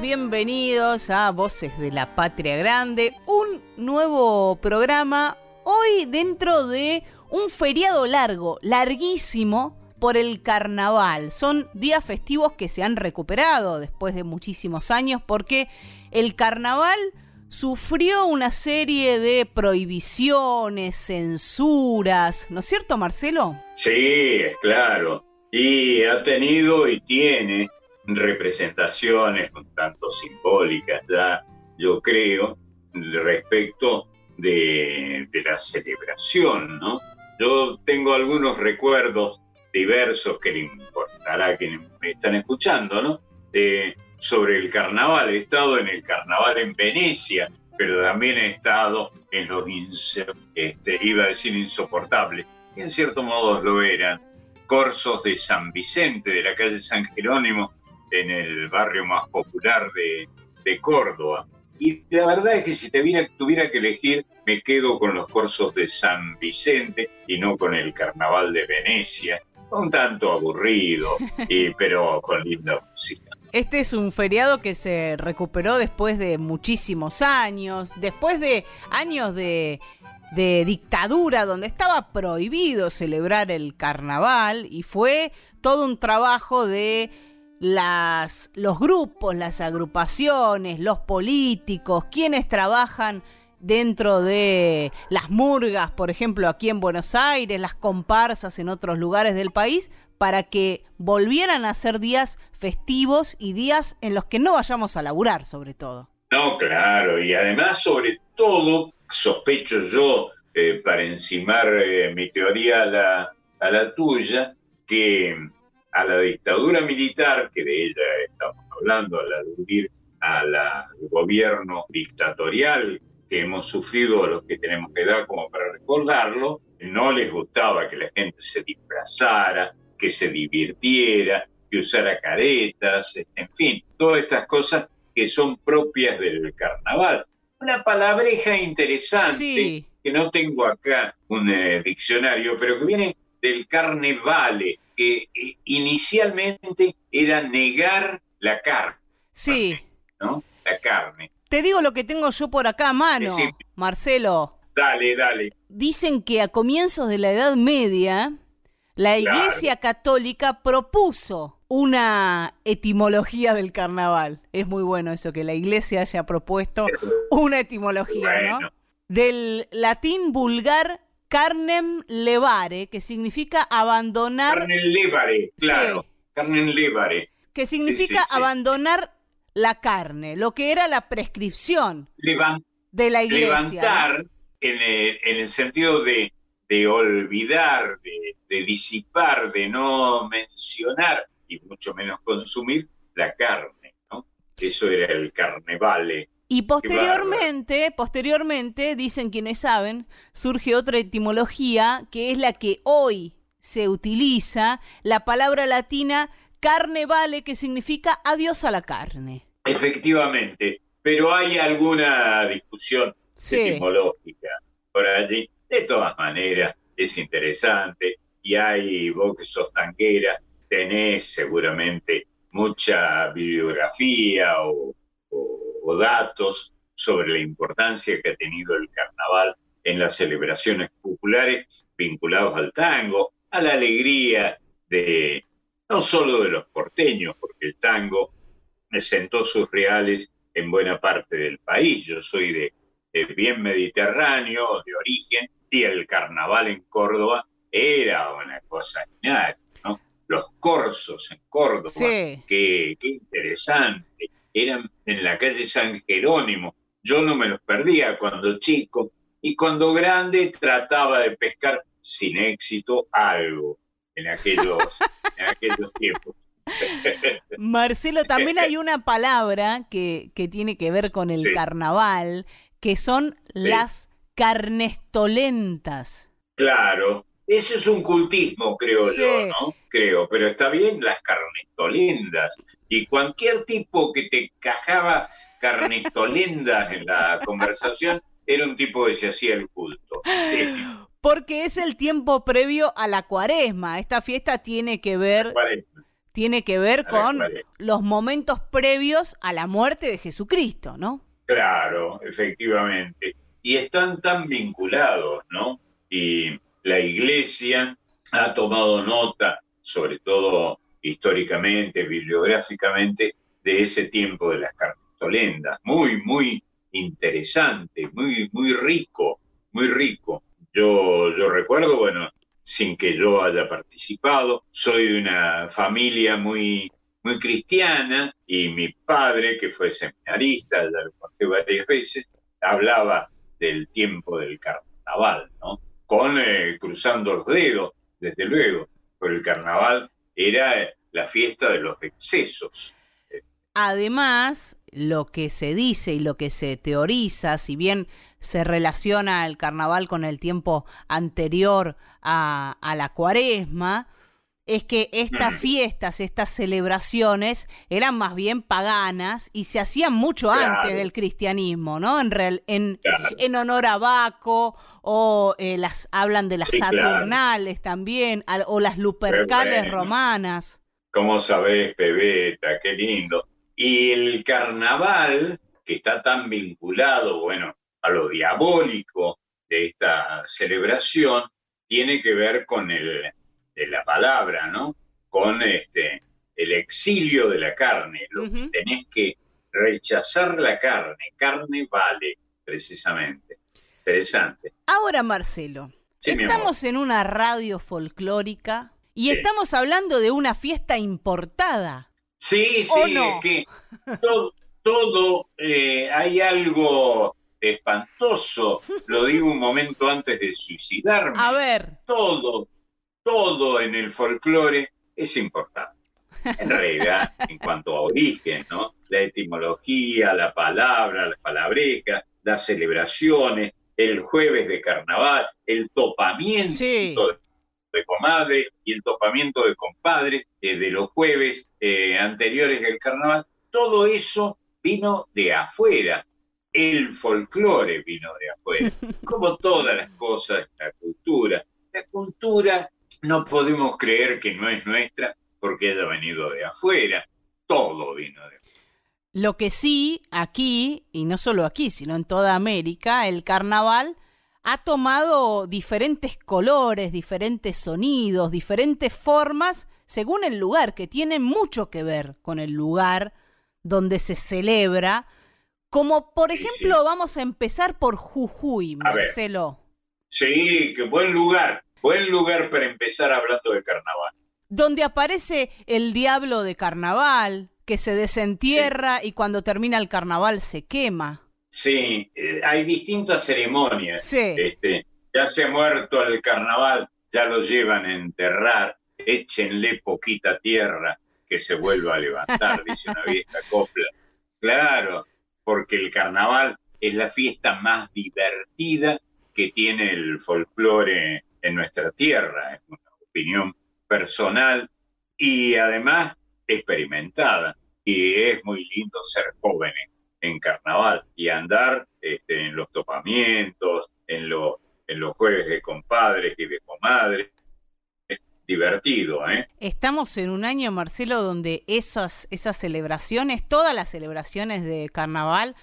Bienvenidos a Voces de la Patria Grande, un nuevo programa hoy dentro de un feriado largo, larguísimo por el carnaval. Son días festivos que se han recuperado después de muchísimos años porque el carnaval sufrió una serie de prohibiciones, censuras, ¿no es cierto Marcelo? Sí, es claro. Y ha tenido y tiene representaciones un tanto simbólicas ya, yo creo, respecto de, la celebración, ¿no? Yo tengo algunos recuerdos diversos que le importará a quienes me están escuchando, ¿no? sobre el carnaval. He estado en el carnaval en Venecia, pero también he estado en los, este, iba a decir insoportables, y en cierto modo lo eran, corsos de San Vicente, de la calle San Jerónimo, en el barrio más popular de, de Córdoba. Y la verdad es que si tuviera que elegir, me quedo con los corsos de San Vicente y no con el carnaval de Venecia, un tanto aburrido, y, pero con linda música. Este es un feriado que se recuperó después de muchísimos años, después de años de, de dictadura donde estaba prohibido celebrar el carnaval y fue todo un trabajo de las, los grupos, las agrupaciones, los políticos, quienes trabajan dentro de las murgas, por ejemplo, aquí en Buenos Aires, las comparsas en otros lugares del país, para que volvieran a ser días festivos y días en los que no vayamos a laburar, sobre todo. No, claro, y además, sobre todo, sospecho yo, eh, para encimar eh, mi teoría a la, a la tuya, que a la dictadura militar, que de ella estamos hablando al aludir al gobierno dictatorial que hemos sufrido a los que tenemos edad como para recordarlo, no les gustaba que la gente se disfrazara, que se divirtiera, que usara caretas, en fin, todas estas cosas que son propias del carnaval. Una palabreja interesante que no tengo acá un eh, diccionario, pero que viene del carnevale, que eh, inicialmente era negar la carne. Sí. ¿No? La carne. Te digo lo que tengo yo por acá a mano, Marcelo. Dale, dale. Dicen que a comienzos de la Edad Media, la Iglesia Católica propuso una etimología del carnaval. Es muy bueno eso, que la Iglesia haya propuesto una etimología, ¿no? Del latín vulgar carnem levare, que significa abandonar. Carnem levare, claro. Carnem levare. Que significa abandonar la carne, lo que era la prescripción de la iglesia. Levantar en, el, sentido de, olvidar, de, disipar, de no mencionar y mucho menos consumir la carne. ¿no? Eso era el carnevale y posteriormente, posteriormente, dicen quienes saben, surge otra etimología que es la que hoy se utiliza, la palabra latina carne vale, que significa adiós a la carne. Efectivamente, pero hay alguna discusión etimológica por allí. De todas maneras, es interesante y hay, vos que sos tanguera, tenés seguramente mucha bibliografía o o datos sobre la importancia que ha tenido el carnaval en las celebraciones populares vinculados al tango, a la alegría de no solo de los porteños, porque el tango sentó sus reales en buena parte del país. Yo soy de, bien mediterráneo, de origen, y el carnaval en Córdoba era una cosa genial, ¿no? Los corsos en Córdoba, qué, qué interesante eran en la calle San Jerónimo. Yo no me los perdía cuando chico y cuando grande trataba de pescar sin éxito algo en aquellos, en aquellos tiempos. Marcelo, también hay una palabra que, tiene que ver con el carnaval, que son las carnestolentas. Claro, ese es un cultismo, creo yo, ¿no? Creo, pero está bien las carnestolendas. Y cualquier tipo que te cajaba carnestolendas en la conversación era un tipo que se hacía el culto. Porque es el tiempo previo a la cuaresma. Esta fiesta tiene que ver, tiene que ver con los momentos previos a la muerte de Jesucristo, ¿no? Claro, efectivamente. Y están tan vinculados, ¿no? Y la iglesia ha tomado nota, sobre todo históricamente, bibliográficamente, de ese tiempo de las cartolendas. Muy, muy interesante, muy, muy rico, muy rico. Yo, yo recuerdo, bueno, sin que yo haya participado, soy de una familia muy, muy cristiana y mi padre, que fue seminarista, ya lo conté varias veces, hablaba del tiempo del carnaval, ¿no? Con eh, cruzando los dedos, desde luego, pero el carnaval era la fiesta de los excesos. Además, lo que se dice y lo que se teoriza, si bien se relaciona el carnaval con el tiempo anterior a, la cuaresma, es que estas fiestas, estas celebraciones eran más bien paganas y se hacían mucho antes del cristianismo, ¿no? En, en, en honor a Baco, o eh, las hablan de las Saturnales también, o las Lupercales romanas. ¿Cómo sabés, Pebeta? Qué lindo. Y el carnaval, que está tan vinculado, bueno, a lo diabólico de esta celebración, tiene que ver con el, de la palabra, ¿no? Con este, el exilio de la carne. Lo que tenés que rechazar la carne. Carne vale, precisamente. Interesante. Ahora, Marcelo, estamos en una radio folclórica y estamos hablando de una fiesta importada. Sí, sí, es que todo, eh, hay algo espantoso, lo digo un momento antes de suicidarme. A ver. Todo, todo en el folclore es importante. En realidad, en cuanto a origen, ¿no? La etimología, la palabra, las palabrejas, las celebraciones, el jueves de carnaval, el topamiento de comadre y el topamiento de compadre eh, de los jueves eh, anteriores del carnaval, todo eso vino de afuera. El folclore vino de afuera, como todas las cosas la cultura. La cultura no podemos creer que no es nuestra porque haya venido de afuera. Todo vino de afuera. Lo que sí, aquí, y no solo aquí, sino en toda América, el carnaval ha tomado diferentes colores, diferentes sonidos, diferentes formas, según el lugar, que tienen mucho que ver con el lugar donde se celebra. Como por ejemplo, vamos a empezar por Jujuy, Marcelo. Sí, qué buen lugar, buen lugar para empezar hablando de carnaval. Donde aparece el diablo de carnaval, que se desentierra y cuando termina el carnaval se quema. Sí, eh, hay distintas ceremonias. Este, ya se ha muerto el carnaval, ya lo llevan a enterrar, échenle poquita tierra que se vuelva a levantar, dice una vieja copla. Claro, porque el carnaval es la fiesta más divertida que tiene el folclore en nuestra tierra, es una opinión personal y además experimentada. Y es muy lindo ser jóvenes en carnaval y andar este, en los topamientos, en, los en los jueves de compadres y de comadres. Divertido, ¿eh? Estamos en un año, Marcelo, donde esas, esas celebraciones, todas las celebraciones de carnaval,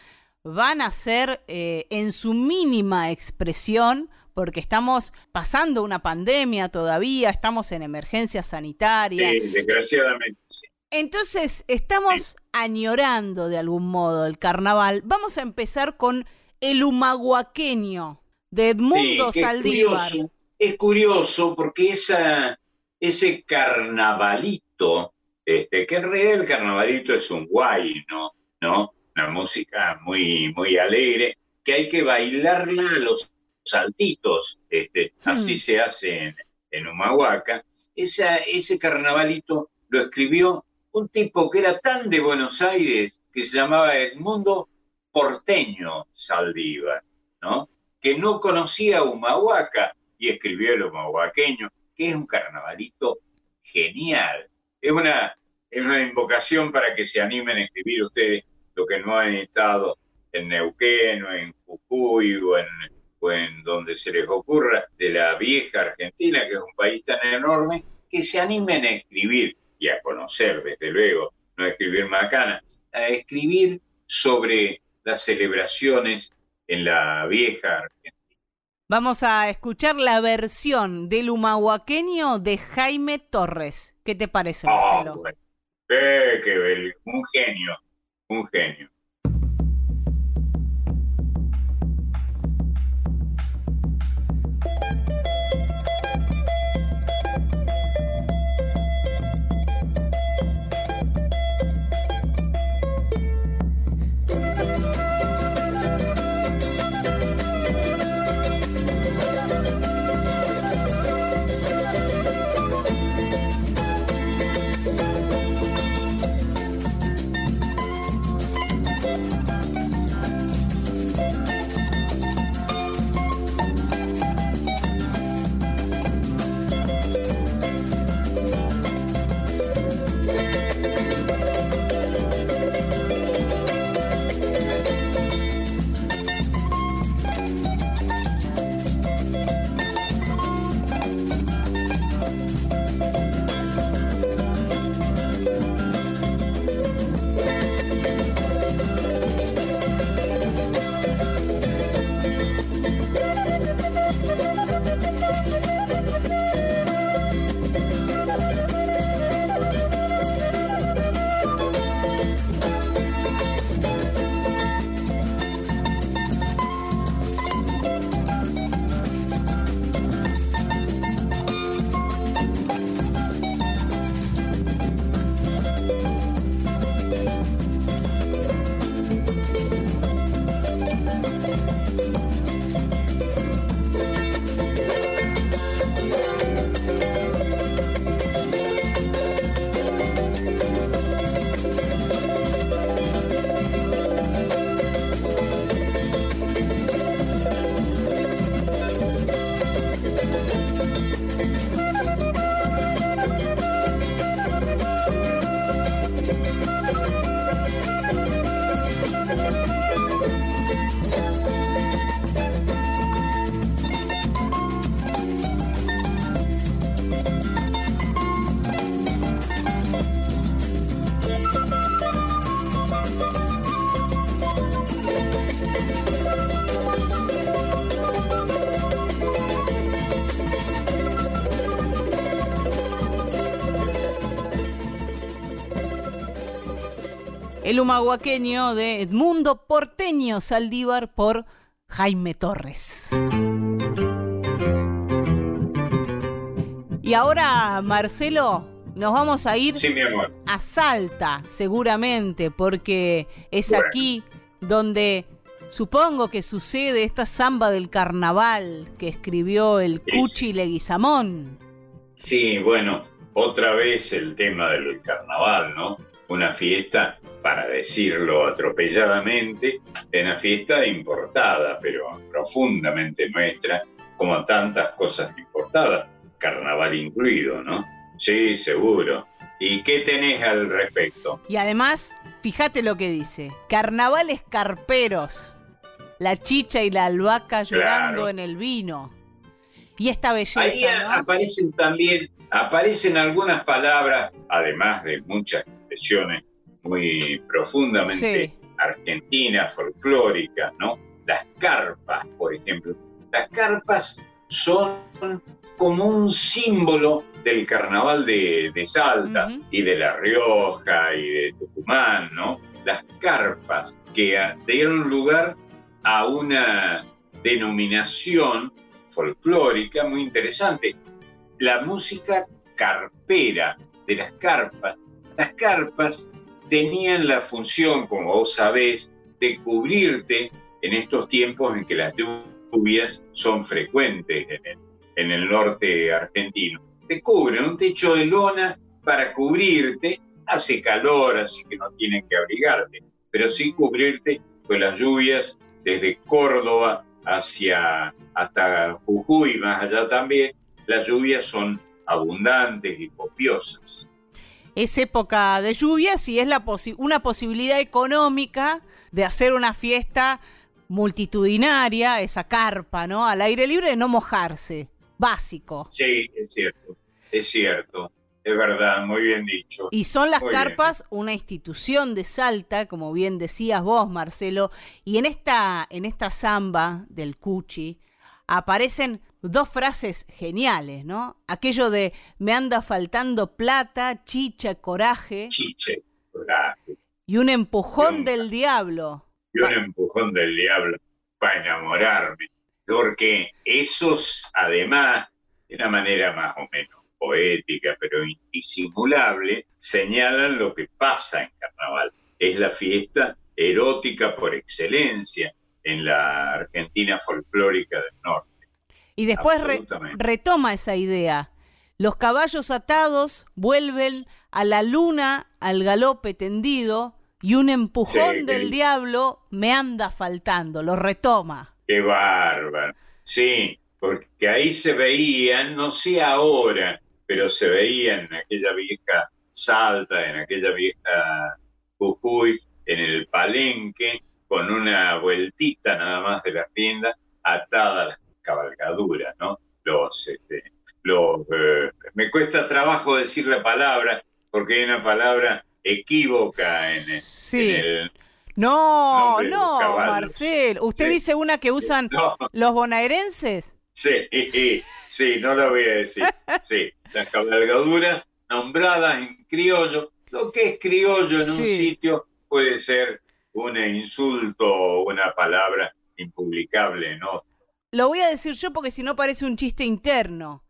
van a ser eh, en su mínima expresión porque estamos pasando una pandemia todavía, estamos en emergencia sanitaria. Sí, desgraciadamente. Sí. Entonces, estamos añorando de algún modo el carnaval. Vamos a empezar con el humahuaqueño de Edmundo Saldívar. Es curioso, porque esa, ese carnavalito, este, que en realidad el carnavalito es un guay, ¿no? ¿no? Una música muy, muy alegre, que hay que bailarla a los saltitos, este, así hmm. se hace en, en Humahuaca. Esa, ese carnavalito lo escribió un tipo que era tan de Buenos Aires que se llamaba Edmundo Porteño Saldívar, ¿no? que no conocía Humahuaca y escribió el humahuaqueño, que es un carnavalito genial. Es una, es una invocación para que se animen a escribir ustedes lo que no han estado en Neuquén o en Jujuy o en, o en donde se les ocurra de la vieja Argentina, que es un país tan enorme, que se animen a escribir y a conocer, desde luego, no a escribir macana, a escribir sobre las celebraciones en la vieja Argentina. Vamos a escuchar la versión del humahuaqueño de Jaime Torres. ¿Qué te parece, ah, Marcelo? qué un genio, un genio. El humahuaqueño de Edmundo Porteño Saldívar por Jaime Torres. Y ahora, Marcelo, nos vamos a ir a Salta, seguramente, porque es aquí donde supongo que sucede esta samba del carnaval que escribió el Cuchi Leguizamón. Sí, bueno, otra vez el tema del carnaval, ¿no? una fiesta, para decirlo atropelladamente, una fiesta importada, pero profundamente nuestra, como tantas cosas importadas, carnaval incluido, ¿no? Sí, seguro. ¿Y qué tenés al respecto? Y además, fíjate lo que dice, carnavales carperos, la chicha y la albahaca llorando en el vino. Y esta belleza. Ahí aparecen también, aparecen algunas palabras, además de muchas expresiones muy profundamente argentinas, folclóricas, ¿no? Las carpas, por ejemplo. Las carpas son como un símbolo del carnaval de, Salta y de La Rioja y de Tucumán, ¿no? Las carpas que dieron lugar a una denominación folclórica muy interesante. La música carpera de las carpas las carpas tenían la función, como vos sabés, de cubrirte en estos tiempos en que las lluvias son frecuentes en el, norte argentino. Te cubren un techo de lona para cubrirte hace calor, así que no tienen que abrigarte, pero sí cubrirte con las lluvias desde Córdoba hacia hasta Jujuy, más allá también, las lluvias son abundantes y copiosas. Es época de lluvias y es la una posibilidad económica de hacer una fiesta multitudinaria, esa carpa, ¿no? Al aire libre de no mojarse, básico. Sí, es cierto, es cierto. Es verdad, muy bien dicho. Y son las carpas una institución de Salta, como bien decías vos, Marcelo, y en esta, en esta samba del Cuchi aparecen dos frases geniales, ¿no? Aquello de me anda faltando plata, chicha, coraje. Chiche, coraje. Y un empujón del diablo. Y un empujón del diablo para enamorarme. Porque esos, además, de una manera más o menos poética, pero indisimulable, señalan lo que pasa en carnaval. Es la fiesta erótica por excelencia en la Argentina folclórica del norte. Y después retoma esa idea. Los caballos atados vuelven a la luna al galope tendido y un empujón del diablo me anda faltando, lo retoma. Qué bárbaro. Sí, porque ahí se veían, no sé ahora, pero se veía en aquella vieja Salta, en aquella vieja Jujuy, en el palenque, con una vueltita nada más de la tienda atada a las cabalgaduras, ¿no? Los, este, los, eh, me cuesta trabajo decir la palabra porque hay una palabra equívoca en, sí. el no, no, Marcel. ¿Usted dice una que usan los bonaerenses? Sí, sí, no lo voy a decir. Sí, las cabalgaduras nombradas en criollo. Lo que es criollo en un sitio puede ser un insulto o una palabra impublicable ¿no? Lo voy a decir yo porque si no parece un chiste interno.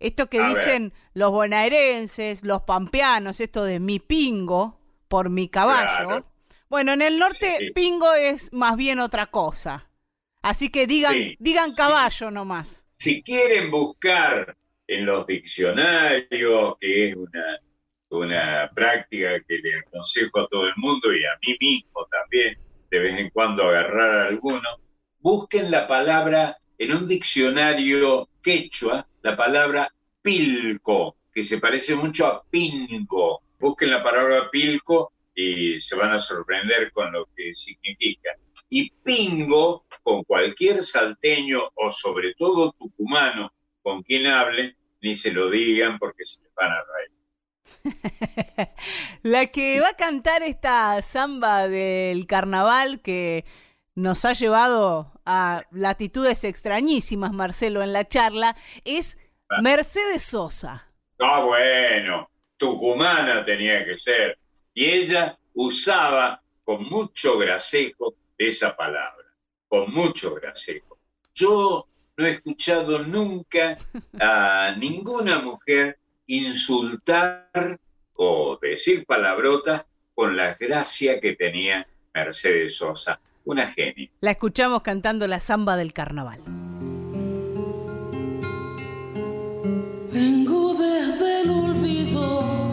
Esto que dicen los bonaerenses, los pampeanos, esto de mi pingo por mi caballo. Bueno, en el norte pingo es más bien otra cosa. Así que digan, digan caballo nomás. Si quieren buscar en los diccionarios, que es una, una práctica que le aconsejo a todo el mundo y a mí mismo también, de vez en cuando agarrar alguno, busquen la palabra en un diccionario quechua, la palabra pilco, que se parece mucho a pingo. Busquen la palabra pilco y se van a sorprender con lo que significa. Y pingo, con cualquier salteño o sobre todo tucumano con quien hablen, ni se lo digan porque se les van a reír. La que va a cantar esta samba del carnaval que nos ha llevado a latitudes extrañísimas, Marcelo, en la charla, es. Mercedes Sosa. Ah, bueno, tucumana tenía que ser. Y ella usaba con mucho gracejo esa palabra, con mucho gracejo. Yo no he escuchado nunca a ninguna mujer insultar o decir palabrotas con la gracia que tenía Mercedes Sosa, una genia. La escuchamos cantando la samba del carnaval. Vengo desde el olvido,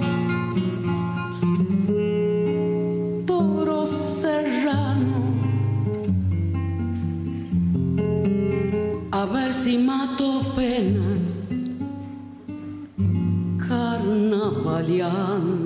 toro serrano, a ver si mato penas, carnavaleando.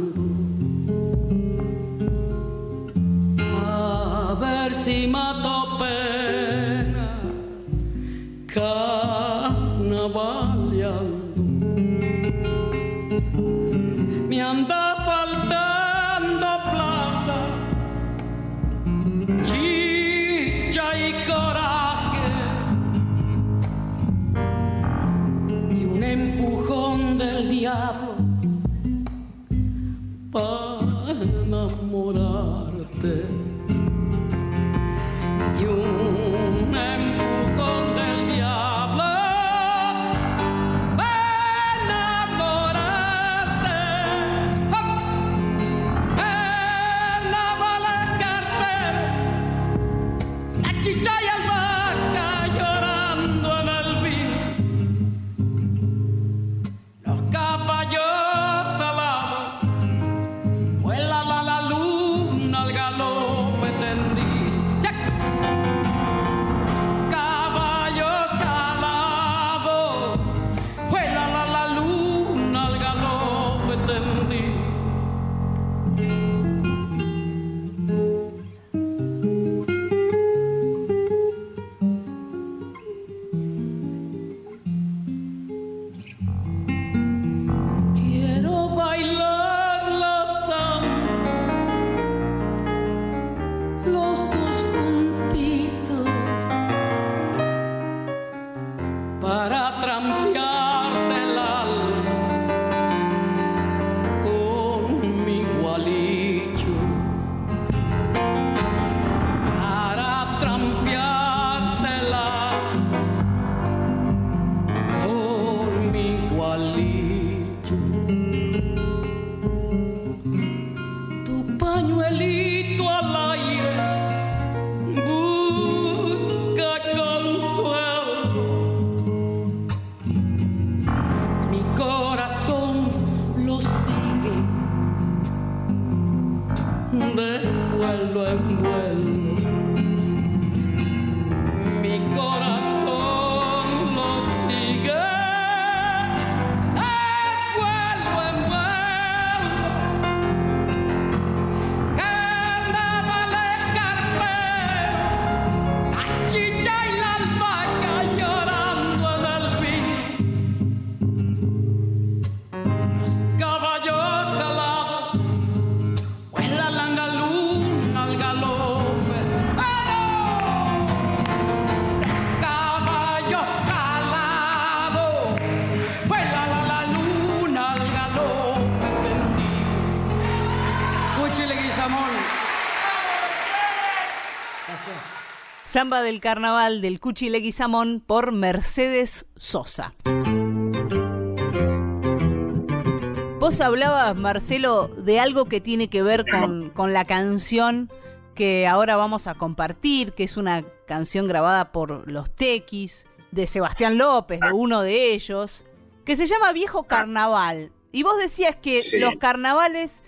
Samba del Carnaval del Cuchi Leguizamón por Mercedes Sosa. Vos hablabas, Marcelo, de algo que tiene que ver con, con la canción que ahora vamos a compartir, que es una canción grabada por los Tequis, de Sebastián López, de uno de ellos, que se llama Viejo Carnaval. Y vos decías que los carnavales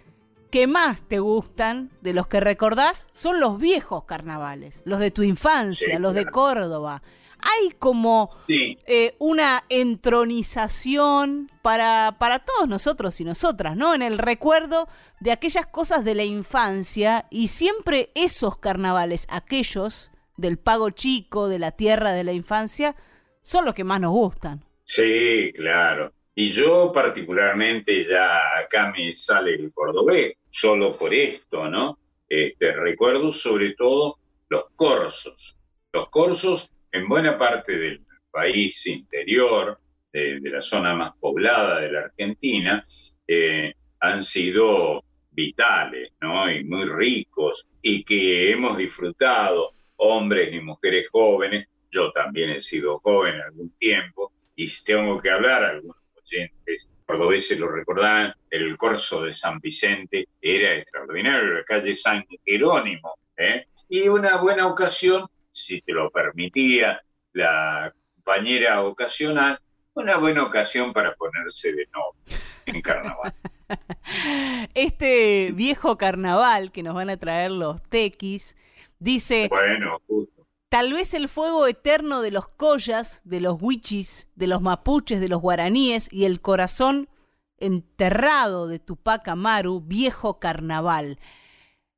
que más te gustan, de los que recordás, son los viejos carnavales, los de tu infancia, los de Córdoba. Hay como eh, una entronización para, para todos nosotros y nosotras, ¿no? En el recuerdo de aquellas cosas de la infancia y siempre esos carnavales, aquellos del pago chico, de la tierra de la infancia, son los que más nos gustan. Sí, claro. Y yo particularmente ya acá me sale el cordobés, solo por esto, ¿no? Este, recuerdo sobre todo los corsos. Los corsos en buena parte del país interior, de, la zona más poblada de la Argentina, eh, han sido vitales, ¿no? Y muy ricos y que hemos disfrutado, hombres y mujeres jóvenes. Yo también he sido joven algún tiempo y tengo que hablar, algunos oyentes cordobeses lo recordaban, el corso de San Vicente era extraordinario, la calle San Jerónimo. ¿eh? Y una buena ocasión, si te lo permitía la compañera ocasional, una buena ocasión para ponerse de novio en carnaval. Este viejo carnaval que nos van a traer los tequis dice... Bueno, justo. Tal vez el fuego eterno de los collas, de los huichis, de los mapuches, de los guaraníes y el corazón enterrado de Tupac Amaru, viejo carnaval.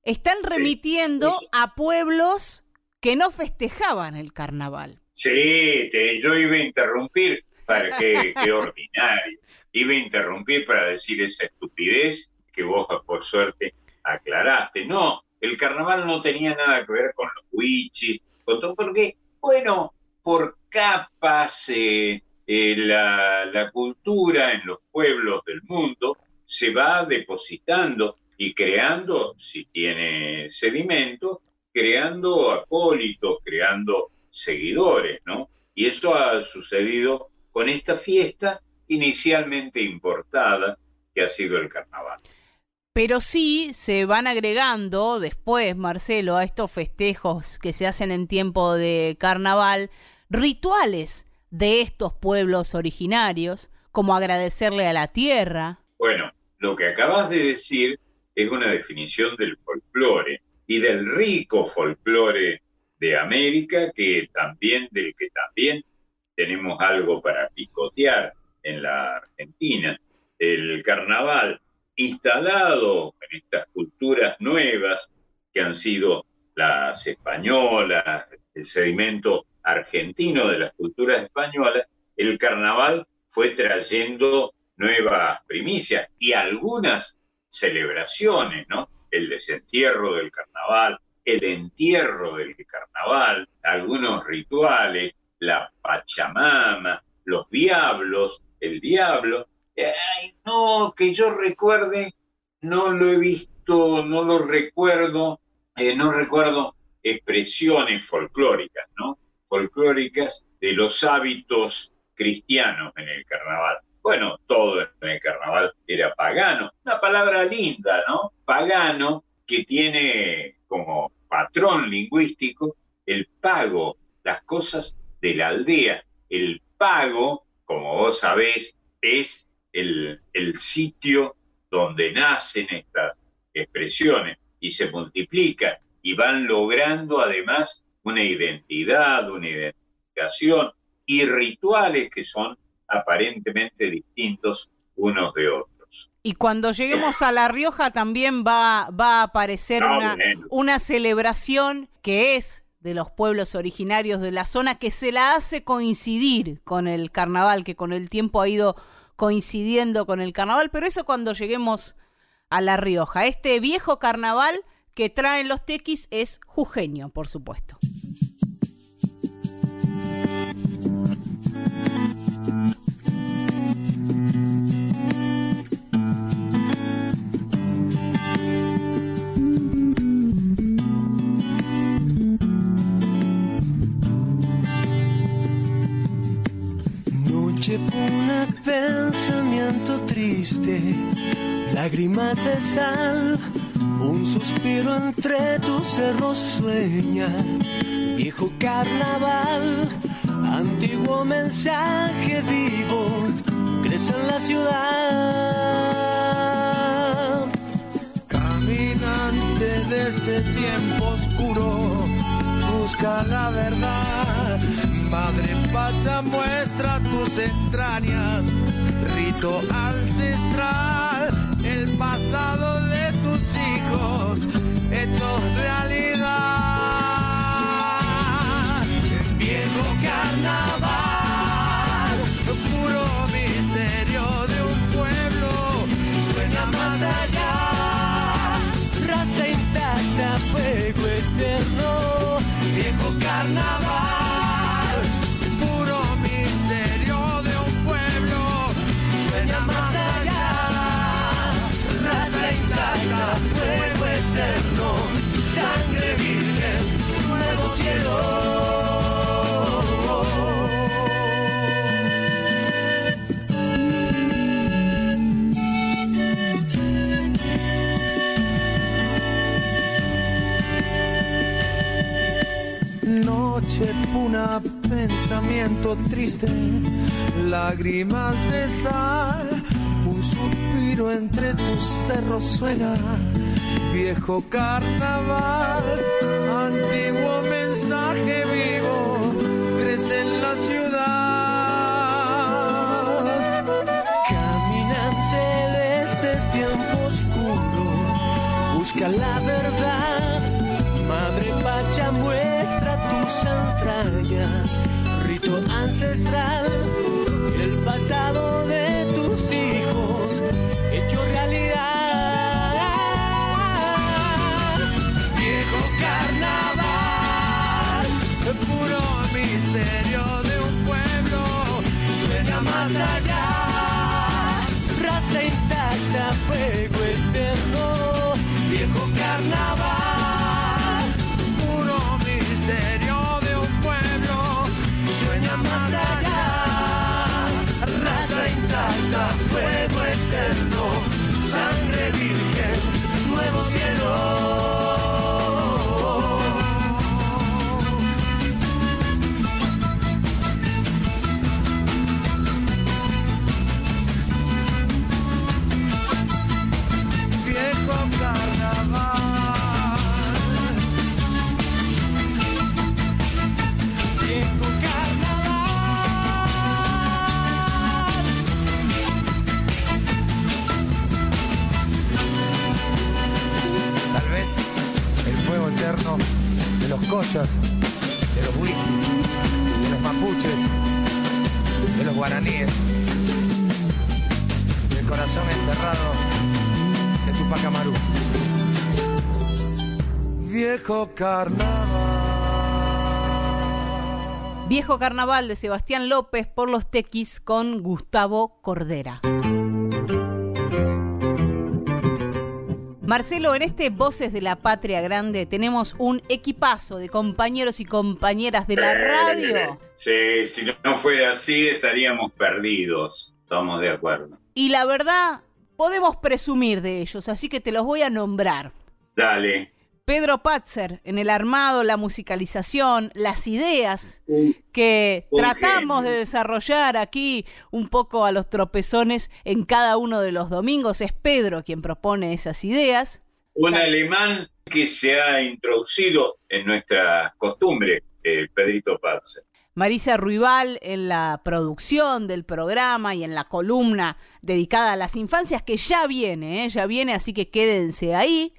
Están remitiendo a pueblos que no festejaban el carnaval. Sí, yo iba a interrumpir para que, que ordinario. Iba a interrumpir para decir esa estupidez que vos, por suerte, aclaraste. No, el carnaval no tenía nada que ver con los huichis, porque, bueno, por capas, eh, eh, la, cultura en los pueblos del mundo se va depositando y creando, si tiene sedimento, creando acólitos, creando seguidores, ¿no? Y eso ha sucedido con esta fiesta inicialmente importada que ha sido el carnaval. Pero sí se van agregando después, Marcelo, a estos festejos que se hacen en tiempo de carnaval, rituales de estos pueblos originarios, como agradecerle a la tierra. Bueno, lo que acabas de decir es una definición del folclore y del rico folclore de América, que también, del que también tenemos algo para picotear en la Argentina. El carnaval instalado en estas culturas nuevas que han sido las españolas, el sedimento argentino de las culturas españolas, el carnaval fue trayendo nuevas primicias y algunas celebraciones, ¿no? El desentierro del carnaval, el entierro del carnaval, algunos rituales, la Pachamama, los diablos, el diablo. No, que yo recuerde, no lo he visto, no lo recuerdo, eh, no recuerdo expresiones folclóricas, ¿no? Folclóricas de los hábitos cristianos en el carnaval. Bueno, todo en el carnaval era pagano. Una palabra linda, ¿no? Pagano que tiene como patrón lingüístico el pago, las cosas de la aldea. El pago, como vos sabés, es el, el sitio donde nacen estas expresiones y se multiplican y van logrando además una identidad, una identificación y rituales que son aparentemente distintos unos de otros. Y cuando lleguemos a La Rioja también va, va a aparecer una, una celebración que es de los pueblos originarios de la zona que se la hace coincidir con el carnaval, que con el tiempo ha ido coincidiendo con el carnaval, pero eso cuando lleguemos a La Rioja. Este viejo carnaval que traen los tequis es jujeño, por supuesto. Un pensamiento triste, lágrimas de sal, un suspiro entre tus cerros sueña, viejo carnaval, antiguo mensaje vivo, crece en la ciudad. Caminante de este tiempo oscuro, busca la verdad Madre Pacha muestra tus entrañas, rito ancestral, el pasado de tus hijos, hecho realidad. Viejo carnaval, una pensamiento triste, lágrimas de sal, un suspiro entre tus cerros suena, viejo carnaval, antiguo mensaje vivo, crece en la ciudad. Caminante de este tiempo oscuro, busca la verdad, Madre Pacha muestra tus entrañas, rito ancestral, el pasado de tus hijos hecho realidad. Viejo carnaval, puro miserio de un pueblo, suena más allá. Carnaval. Viejo Carnaval de Sebastián López por los Tequis con Gustavo Cordera. Marcelo, en este Voces de la Patria Grande tenemos un equipazo de compañeros y compañeras de la radio. Sí, si no fuera así estaríamos perdidos, estamos de acuerdo. Y la verdad, podemos presumir de ellos, así que te los voy a nombrar. Dale. Pedro Patzer en el armado, la musicalización, las ideas que tratamos de desarrollar aquí un poco a los tropezones en cada uno de los domingos. Es Pedro quien propone esas ideas. Un alemán que se ha introducido en nuestra costumbre, el Pedrito Paz. Marisa Ruibal en la producción del programa y en la columna dedicada a las infancias que ya viene, ¿eh? ya viene, así que quédense ahí.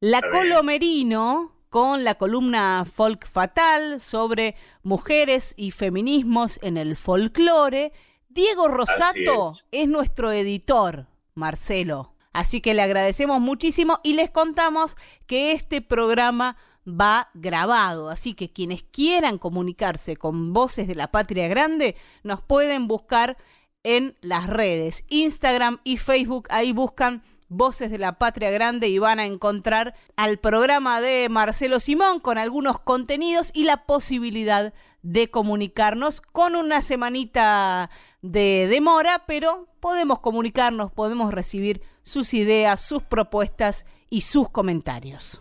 La. Colomerino con la columna Folk Fatal sobre mujeres y feminismos en el folclore. Diego Rosato es. es nuestro editor, Marcelo. Así que le agradecemos muchísimo y les contamos que este programa va grabado. Así que quienes quieran comunicarse con Voces de la Patria Grande nos pueden buscar en las redes, Instagram y Facebook. Ahí buscan Voces de la Patria Grande y van a encontrar al programa de Marcelo Simón con algunos contenidos y la posibilidad de comunicarnos con una semanita de demora, pero podemos comunicarnos, podemos recibir sus ideas, sus propuestas y sus comentarios.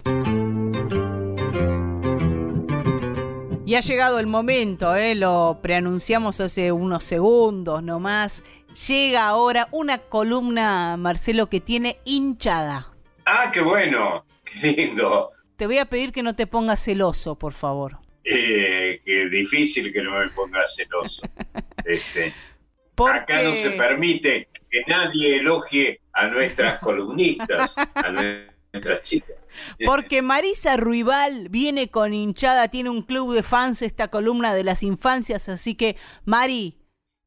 Y ha llegado el momento, ¿eh? lo preanunciamos hace unos segundos nomás. Llega ahora una columna, Marcelo, que tiene hinchada. Ah, qué bueno, qué lindo. Te voy a pedir que no te pongas celoso, por favor. Eh, qué difícil que no me ponga celoso. Este, Porque... Acá no se permite que nadie elogie a nuestras columnistas, a nuestras chicas. Porque Marisa Ruibal viene con hinchada, tiene un club de fans esta columna de las infancias, así que Mari,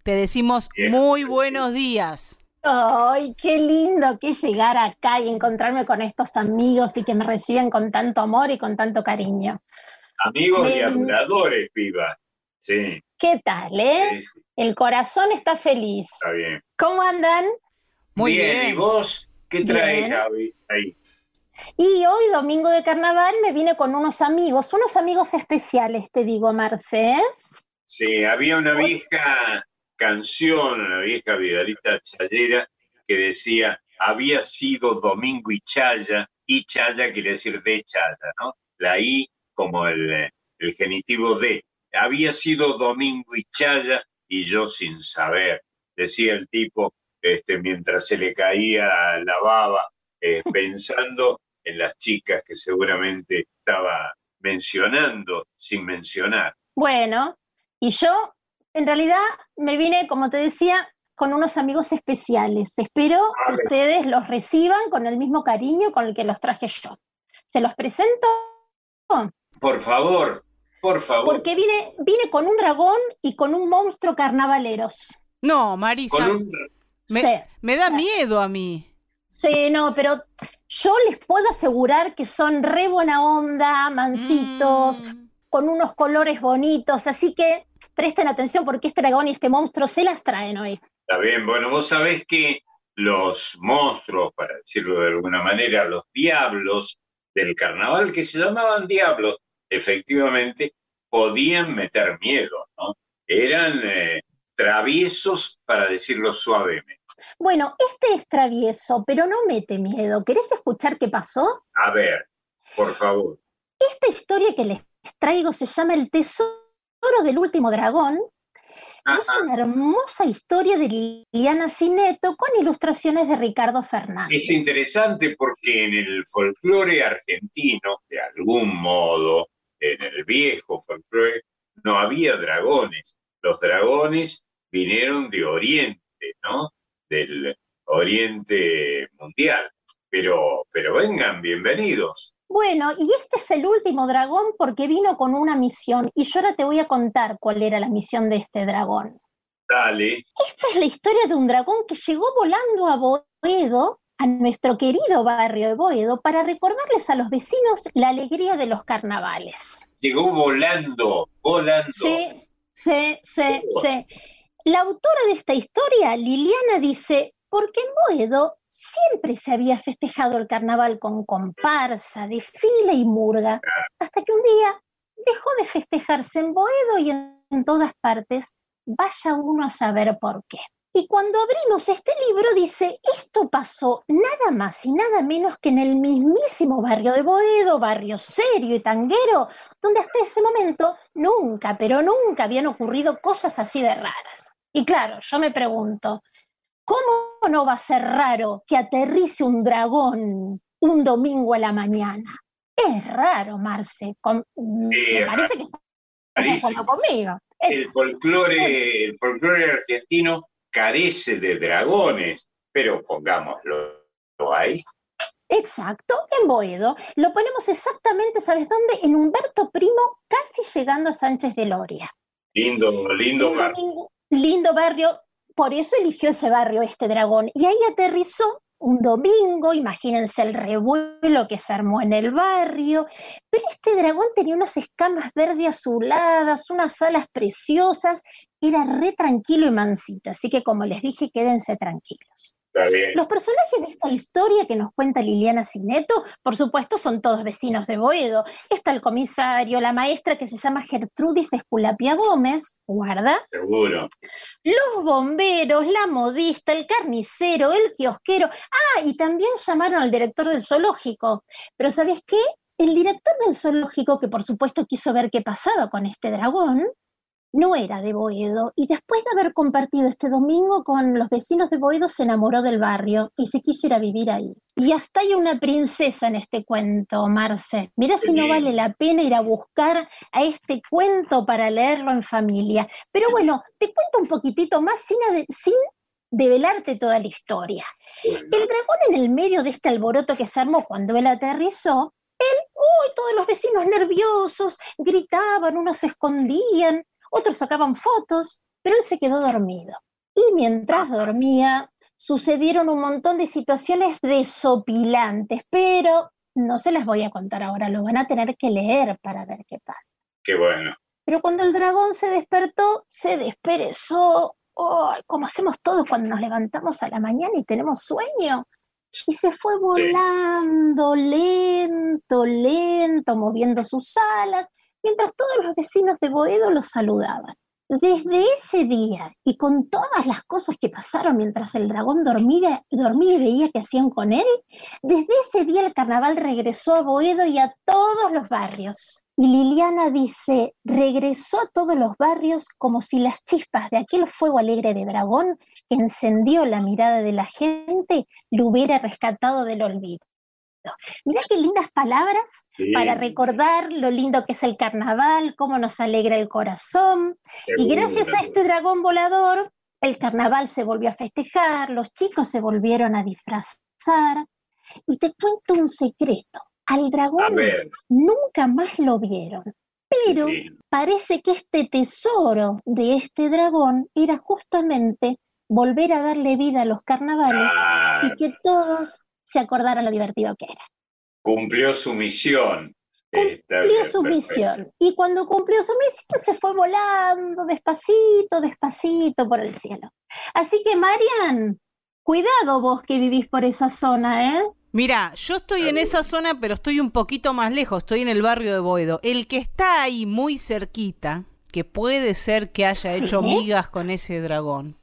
te decimos Bien. muy buenos días. Ay, qué lindo que llegar acá y encontrarme con estos amigos y que me reciben con tanto amor y con tanto cariño. Amigos y Bien. aduladores, piba. Sí, ¿Qué tal, eh? sí, sí, El corazón está feliz. está bien. ¿Cómo andan? Muy bien, bien. ¿y vos qué traes. Gaby? Ahí. Y hoy, domingo de carnaval, me vine con unos amigos, unos amigos especiales, te digo, Marce. ¿eh? Sí, había una vieja canción, una vieja vidalita chayera que decía, había sido Domingo y Chaya, y Chaya quiere decir de Chaya, ¿no? La I como el, el genitivo de. Había sido Domingo y Chaya y yo sin saber, decía el tipo, este, mientras se le caía la baba, eh, pensando en las chicas que seguramente estaba mencionando sin mencionar. Bueno, y yo, en realidad, me vine, como te decía, con unos amigos especiales. Espero que ustedes los reciban con el mismo cariño con el que los traje yo. ¿Se los presento? Por favor, por favor. Porque vine, vine con un dragón y con un monstruo carnavaleros. No, Marisa, Con un- me, Sí, me da miedo a mí. sí, no, pero yo les puedo asegurar que son re buena onda, mansitos, Mm. con unos colores bonitos, así que presten atención porque este dragón y este monstruo se las traen hoy. Está bien, bueno, vos sabés que los monstruos, para decirlo de alguna manera, los diablos del carnaval, que se llamaban diablos, efectivamente, podían meter miedo, ¿no? Eran eh, traviesos, para decirlo suavemente. Bueno, este es travieso, pero no mete miedo. ¿Querés escuchar qué pasó? A ver, por favor. Esta historia que les traigo se llama El Tesoro del Último Dragón. Es una hermosa historia de Liliana Cineto con ilustraciones de Ricardo Fernández. Es interesante porque en el folclore argentino, de algún modo, en el viejo folclore, no había dragones. Los dragones vinieron de Oriente, ¿no? Del Oriente mundial. pero, pero vengan, bienvenidos. Bueno, y este es el último dragón porque vino con una misión y yo ahora te voy a contar cuál era la misión de este dragón. Dale. Esta es la historia de un dragón que llegó volando a Boedo, a nuestro querido barrio de Boedo, para recordarles a los vecinos la alegría de los carnavales. Llegó volando, volando. Sí, sí, sí, sí. La autora de esta historia, Liliana, dice, porque en Boedo siempre se había festejado el carnaval con comparsa, desfile y murga, hasta que un día dejó de festejarse en Boedo y en, todas partes, vaya uno a saber por qué. Y cuando abrimos este libro dice, esto pasó nada más y nada menos que en el mismísimo barrio de Boedo, barrio serio y tanguero, donde hasta ese momento nunca, pero nunca habían ocurrido cosas así de raras. Y claro, yo me pregunto, ¿cómo no va a ser raro que aterrice un dragón un domingo a la mañana? Es raro, Marce. Con- me parece que estás de acuerdo conmigo. Es- El folclore, el folclore argentino carece de dragones, pero pongámoslo ahí. Exacto, en Boedo. Lo ponemos exactamente, ¿sabes dónde? En Humberto Primo, casi llegando a Sánchez de Loria. Lindo, lindo Un domingo- lindo barrio, por eso eligió ese barrio este dragón. Y ahí aterrizó un domingo, imagínense el revuelo que se armó en el barrio. Pero este dragón tenía unas escamas verde azuladas, unas alas preciosas, era re tranquilo y mansito. Así que como les dije, quédense tranquilos. Los personajes de esta historia que nos cuenta Liliana Cineto, por supuesto, son todos vecinos de Boedo. Está el comisario, la maestra que se llama Gertrudis Esculapia Gómez, guarda, Seguro. los bomberos, la modista, el carnicero, el kiosquero. Ah, y también llamaron al director del zoológico. Pero ¿sabes qué? El director del zoológico, que por supuesto quiso ver qué pasaba con este dragón, no era de Boedo y después de haber compartido este domingo con los vecinos de Boedo se enamoró del barrio y se quiso ir a vivir ahí. Y hasta hay una princesa en este cuento, Marce. Mira si no vale la pena ir a buscar a este cuento para leerlo en familia. Pero bueno, te cuento un poquitito más sin develarte toda la historia. El dragón en el medio de este alboroto que se armó cuando él aterrizó, él, uy, todos los vecinos nerviosos, gritaban, unos se escondían, otros sacaban fotos, pero él se quedó dormido. Y mientras dormía, sucedieron un montón de situaciones desopilantes, pero no se las voy a contar ahora, lo van a tener que leer para ver qué pasa. Qué bueno. Pero cuando el dragón se despertó, se desperezó, ¡ay! como hacemos todos cuando nos levantamos a la mañana y tenemos sueño. Y se fue volando lento, lento, moviendo sus alas, mientras todos los vecinos de Boedo lo saludaban. Desde ese día, y con todas las cosas que pasaron mientras el dragón dormía, dormía y veía que hacían con él, desde ese día el carnaval regresó a Boedo y a todos los barrios. Y Liliana dice, regresó a todos los barrios como si las chispas de aquel fuego alegre de dragón que encendió la mirada de la gente lo hubiera rescatado del olvido. Mirá qué lindas palabras Sí, para recordar lo lindo que es el carnaval, cómo nos alegra el corazón. Y gracias a este dragón volador, el carnaval se volvió a festejar, los chicos se volvieron a disfrazar. Y te cuento un secreto, al dragón nunca más lo vieron. Pero sí. parece que este tesoro de este dragón era justamente volver a darle vida a los carnavales Ah, y que todos se acordaran lo divertido que era. cumplió su misión. Cumplió su perfecto. misión. Y cuando cumplió su misión se fue volando despacito, despacito por el cielo. Así que, Marian, cuidado vos que vivís por esa zona, ¿eh? Mira, yo estoy en esa zona, pero estoy un poquito más lejos, estoy en el barrio de Boedo. El que está ahí muy cerquita, que puede ser que haya ¿Sí? hecho migas con ese dragón,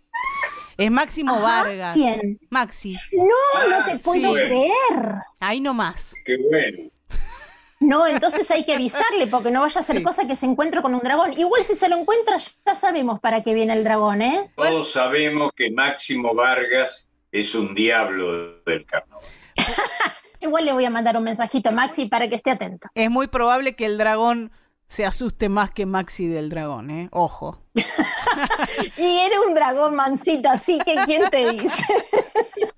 es Máximo Ajá, Vargas. ¿quién? Maxi, No, no te puedo sí. creer. ahí nomás. Qué bueno. No, entonces hay que avisarle porque no vaya a ser Sí. cosa que se encuentre con un dragón. Igual si se lo encuentra, ya sabemos para qué viene el dragón, ¿eh? Todos sabemos que Máximo Vargas es un diablo del carnaval. Igual le voy a mandar un mensajito a Maxi para que esté atento. Es muy probable que el dragón se asuste más que Maxi del dragón, ¿eh? Ojo. Y era un dragón mansito, así que ¿quién te dice?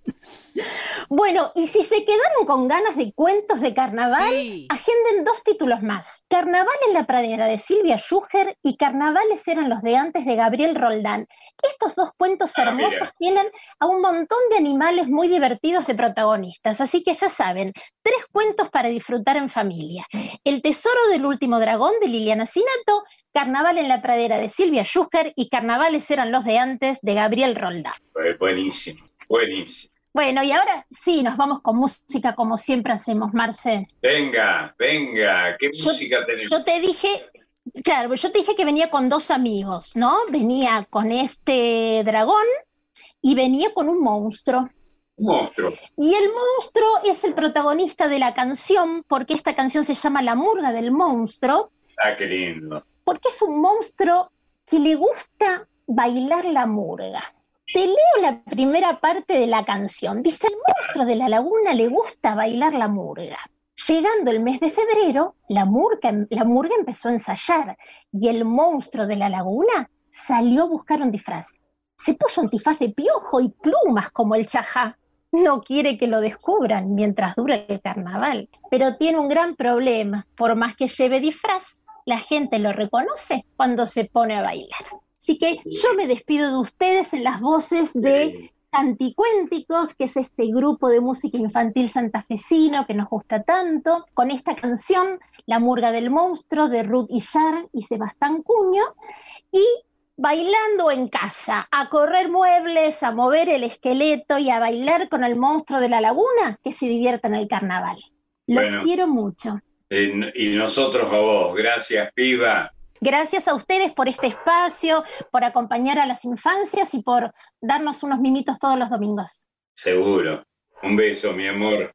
Bueno, y si se quedaron con ganas de cuentos de carnaval, agenden dos títulos más. Carnaval en la pradera de Silvia Schuger y Carnavales eran los de antes de Gabriel Roldán. Estos dos cuentos ah, hermosos tienen a un montón de animales muy divertidos de protagonistas, así que ya saben, tres cuentos para disfrutar en familia. El tesoro del último dragón de Liliana Sinato, Carnaval en la pradera de Silvia Schuger y Carnavales eran los de antes de Gabriel Roldán. Buenísimo, buenísimo. Bueno, y ahora sí, nos vamos con música como siempre hacemos, Marce. Venga, venga, ¿qué música tenemos? Yo te dije, claro, yo te dije que venía con dos amigos, ¿no? Venía con este dragón y venía con un monstruo. Un monstruo. Y el monstruo es el protagonista de la canción, porque esta canción se llama La murga del monstruo. Ah, qué lindo. Porque es un monstruo que le gusta bailar la murga. Te leo la primera parte de la canción. Dice, el monstruo de la laguna le gusta bailar la murga. Llegando el mes de febrero, la murga, empezó a ensayar y el monstruo de la laguna salió a buscar un disfraz. Se puso antifaz de piojo y plumas como el chajá. No quiere que lo descubran mientras dure el carnaval, pero tiene un gran problema. Por más que lleve disfraz, la gente lo reconoce cuando se pone a bailar. Así que yo me despido de ustedes en las voces de Canticuénticos, que es este grupo de música infantil santafesino que nos gusta tanto, con esta canción, La Murga del Monstruo, de Ruth Illar y Sebastián Cuño, y bailando en casa, a correr muebles, a mover el esqueleto y a bailar con el monstruo de la laguna, que se divierta en el carnaval. Los quiero mucho. y nosotros a vos. Gracias, piba. Gracias a ustedes por este espacio, por acompañar a las infancias y por darnos unos mimitos todos los domingos. Seguro. Un beso, mi amor.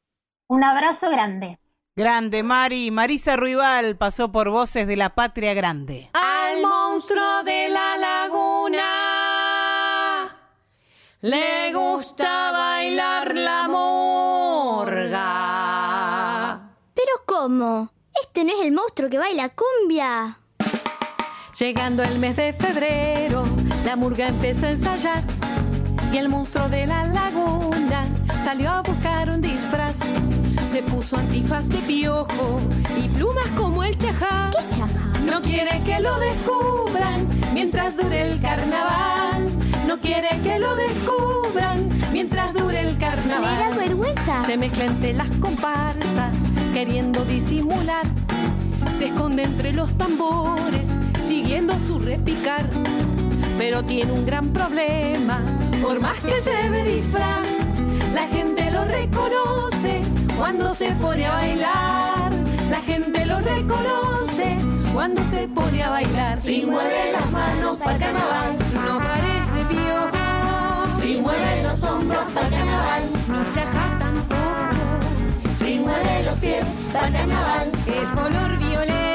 Un abrazo grande. Grande, Mari. Marisa Ruibal pasó por Voces de la Patria Grande. Al monstruo de la laguna le gusta bailar la morga. ¿Pero cómo? Este no es el monstruo que baila cumbia. Llegando el mes de febrero, la murga empezó a ensayar y el monstruo de la laguna salió a buscar un disfraz. Se puso antifaz de piojo y plumas como el chajá. ¿Qué chajá? No quiere que lo descubran mientras dure el carnaval. No quiere que lo descubran mientras dure el carnaval. Da vergüenza. Se mezcla entre las comparsas, queriendo disimular. Se esconde entre los tambores siguiendo su repicar. Pero tiene un gran problema, por más que lleve disfraz, la gente lo reconoce cuando se pone a bailar. La gente lo reconoce cuando se pone a bailar. Si mueve las manos para carnaval, no parece piojo. Si mueve los hombros para carnaval, ni chaja tampoco. Si mueve los pies para carnaval, es color violeta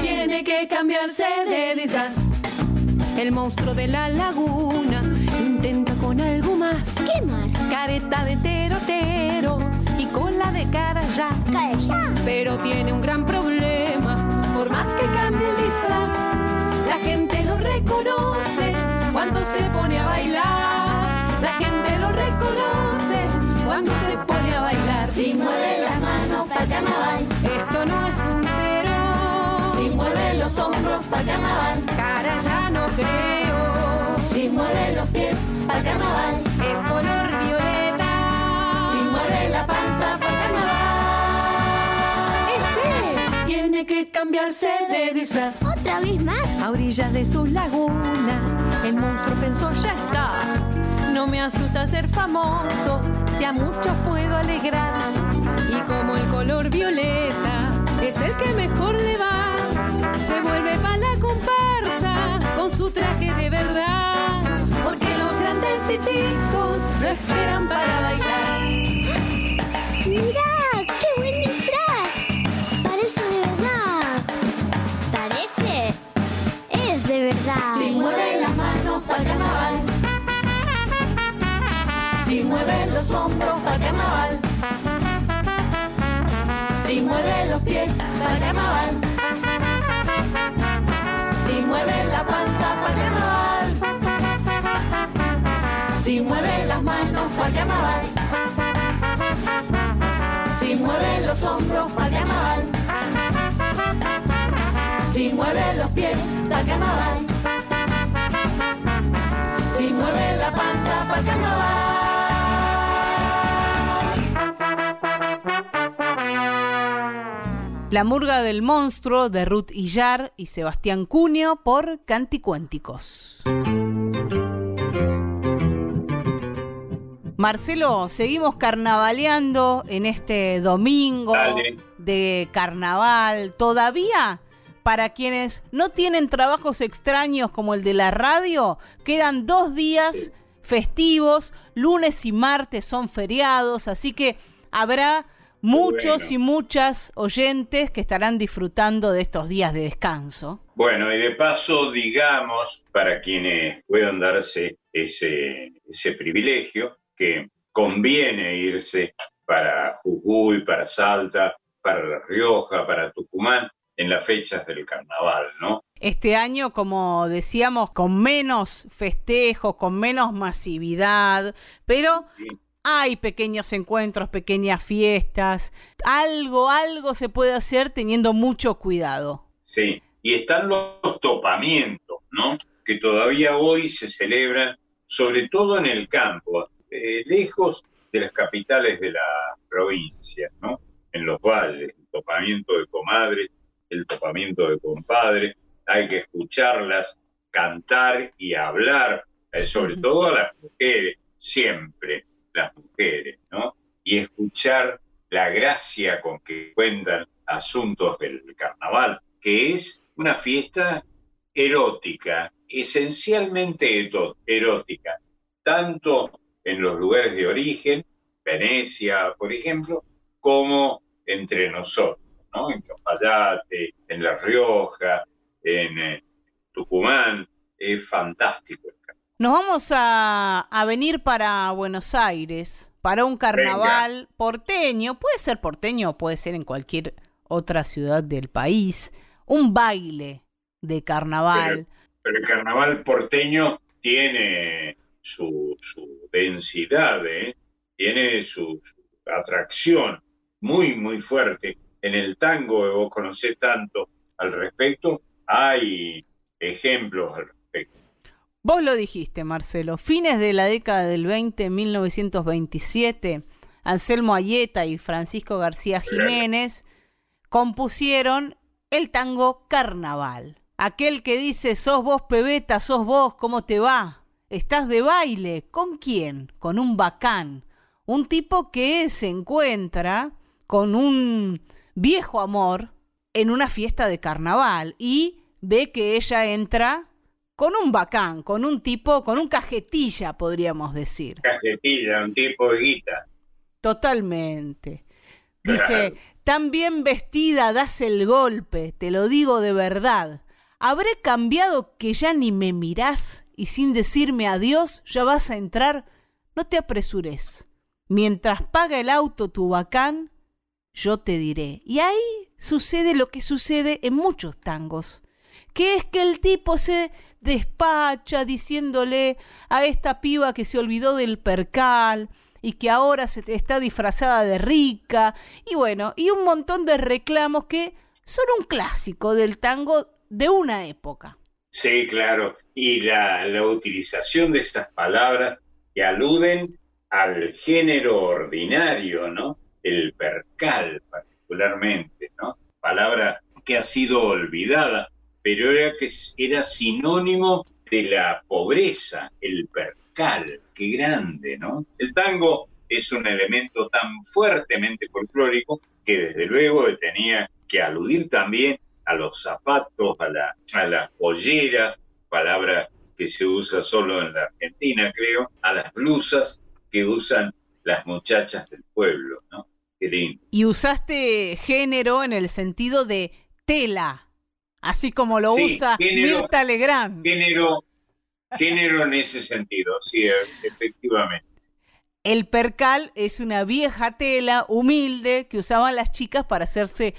tiene que cambiarse de disfraz. El monstruo de la laguna intenta con algo más. ¿Qué más? Careta de terotero y cola de cara ya. Pero tiene un gran problema. Por más que cambie el disfraz, la gente lo reconoce cuando se pone a bailar. La gente lo reconoce cuando se pone a bailar. Si mueve las manos para carnaval, esto no es un pero. Si mueve los hombros para carnaval, cara ya no creo. Si mueve los pies para carnaval, es color violeta. Si mueve la panza para carnaval, este tiene que cambiarse de disfraz. Otra vez más. A orillas de su laguna, el monstruo pensó ya está. No me asusta ser famoso, a muchos puedo alegrar. Y como el color violeta es el que mejor le va, se vuelve para la comparsa con su traje de verdad. Porque los grandes y chicos lo esperan para bailar. ¡Mira! Los hombros para carnaval. Si mueve los pies para carnaval. Si mueve la panza para carnaval. Si mueve las manos para carnaval. Si mueve los hombros para carnaval. Si mueve los pies para carnaval. Si mueve la panza para carnaval. La murga del monstruo de Ruth Illar y Sebastián Cunio por Canticuénticos. Marcelo, seguimos carnavaleando en este domingo de carnaval. Todavía, para quienes no tienen trabajos extraños como el de la radio, quedan dos días festivos, lunes y martes son feriados, así que habrá muchos y muchas oyentes que estarán disfrutando de estos días de descanso. Bueno, y de paso, digamos, para quienes puedan darse ese, ese privilegio, que conviene irse para Jujuy, para Salta, para La Rioja, para Tucumán, en las fechas del carnaval, ¿no? Este año, como decíamos, con menos festejos, con menos masividad, pero hay pequeños encuentros, pequeñas fiestas, algo, algo se puede hacer teniendo mucho cuidado. Sí, y están los topamientos, ¿no? Que todavía hoy se celebran, sobre todo en el campo, eh, lejos de las capitales de la provincia, ¿no? En los valles, el topamiento de comadres, el topamiento de compadres, hay que escucharlas cantar y hablar, eh, sobre todo a las mujeres, siempre las mujeres, ¿no? Y escuchar la gracia con que cuentan asuntos del carnaval, que es una fiesta erótica, esencialmente erótica, tanto en los lugares de origen, Venecia, por ejemplo, como entre nosotros, ¿no? En Capayate, en La Rioja, en eh, Tucumán, es fantástico nos vamos a, venir para Buenos Aires, para un carnaval porteño, puede ser porteño puede ser en cualquier otra ciudad del país, un baile de carnaval. Pero, el carnaval porteño tiene su, densidad, ¿eh? tiene su, atracción muy, muy fuerte. En el tango, vos conocés tanto al respecto, hay ejemplos al Vos lo dijiste, Marcelo. Fines de la década del 20, 1927, Anselmo Ayeta y Francisco García Jiménez compusieron el tango Carnaval. Aquel que dice, sos vos pebeta, sos vos, ¿cómo te va? ¿Estás de baile? ¿Con quién? Con un bacán. Un tipo que se encuentra con un viejo amor en una fiesta de carnaval y ve que ella entra con un bacán, con un tipo, con un cajetilla, podríamos decir. Cajetilla, un tipo de guita. Totalmente. Dice, tan bien vestida das el golpe, te lo digo de verdad. ¿Habré cambiado que ya ni me mirás y sin decirme adiós ya vas a entrar? No te apresures. Mientras paga el auto tu bacán, yo te diré. Y ahí sucede lo que sucede en muchos tangos, que es que el tipo se despacha diciéndole a esta piba que se olvidó del percal y que ahora se está disfrazada de rica y bueno, y un montón de reclamos que son un clásico del tango de una época. Sí, claro, y la, la utilización de esas palabras que aluden al género ordinario, ¿no? El percal particularmente, ¿no? Palabra que ha sido olvidada pero era que era sinónimo de la pobreza, el percal, qué grande, ¿no? El tango es un elemento tan fuertemente folclórico que desde luego tenía que aludir también a los zapatos, a, la, a las polleras, palabra que se usa solo en la Argentina, creo, a las blusas que usan las muchachas del pueblo, ¿no? Y usaste género en el sentido de tela, así como lo usa Mirta Legrand. Género, género en ese sentido, sí, efectivamente. El percal es una vieja tela humilde que usaban las chicas para hacerse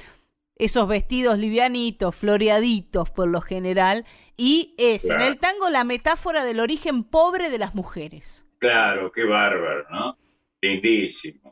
esos vestidos livianitos, floreaditos por lo general, y es en el tango la metáfora del origen pobre de las mujeres. Claro, qué bárbaro, ¿no? Lindísimo.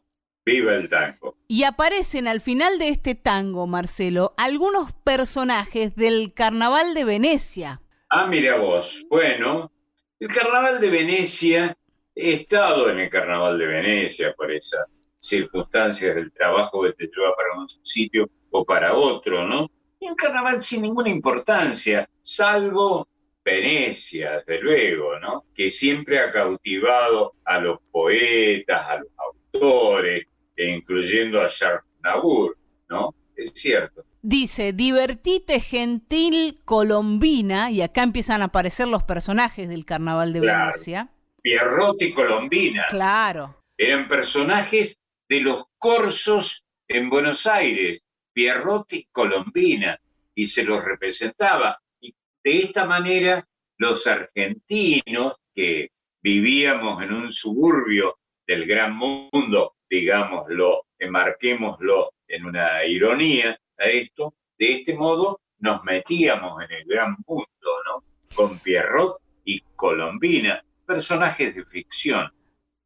Viva el tango. Y aparecen al final de este tango, Marcelo, algunos personajes del Carnaval de Venecia. Ah, mira vos. Bueno, el Carnaval de Venecia, he estado en el Carnaval de Venecia por esas circunstancias del trabajo que te lleva para un sitio o para otro, ¿no? Y un carnaval sin ninguna importancia, salvo Venecia, desde luego, ¿no? Que siempre ha cautivado a los poetas, a los autores, incluyendo a Charles Nabur, ¿no? Es cierto. Dice, divertite gentil colombina, y acá empiezan a aparecer los personajes del carnaval de Venecia. Pierrotti y Colombina. Claro. Eran personajes de los corsos en Buenos Aires, Pierrotti y Colombina, y se los representaba. Y de esta manera, los argentinos que vivíamos en un suburbio del gran mundo, digámoslo, enmarquémoslo en una ironía a esto, de este modo nos metíamos en el gran mundo, ¿no? Con Pierrot y Colombina, personajes de ficción.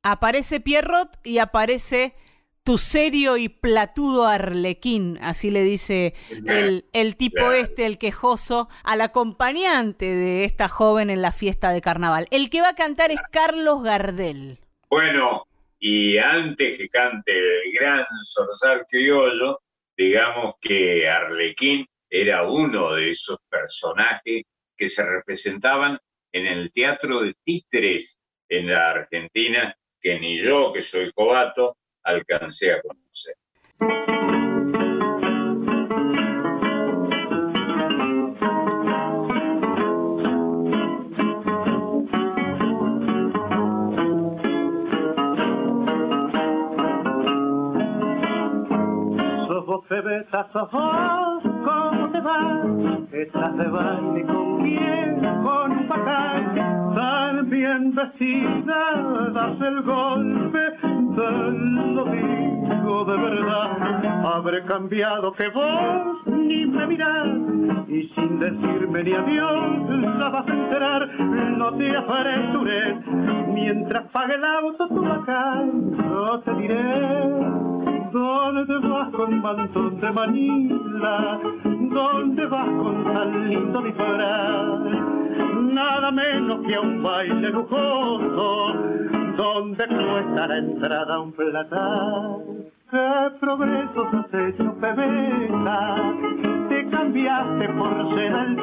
Aparece Pierrot y aparece tu serio y platudo arlequín, así le dice el, el tipo este, el quejoso, al acompañante de esta joven en la fiesta de carnaval. El que va a cantar es Carlos Gardel. Bueno, y antes que cante el gran zorzal criollo, digamos que Arlequín era uno de esos personajes que se representaban en el teatro de títeres en la Argentina, que ni yo, que soy cobato, alcancé a conocer. Bebeta, sos vos, ¿cómo te va? Estás de baile con quién, con un patán, tan bien vestida, das el golpe, te lo digo de verdad. Habré cambiado que vos ni me mirás, y sin decirme ni adiós, la vas a enterar, no te apresures, mientras pague el auto tu acá, no te diré ¿Dónde vas con mantón de Manila? ¿Dónde vas con tan lindo disfraz? Nada menos que a un baile lujoso, donde cuesta la entrada un platal. ¿Qué progresos has hecho, pebeta? Te cambiaste por ser el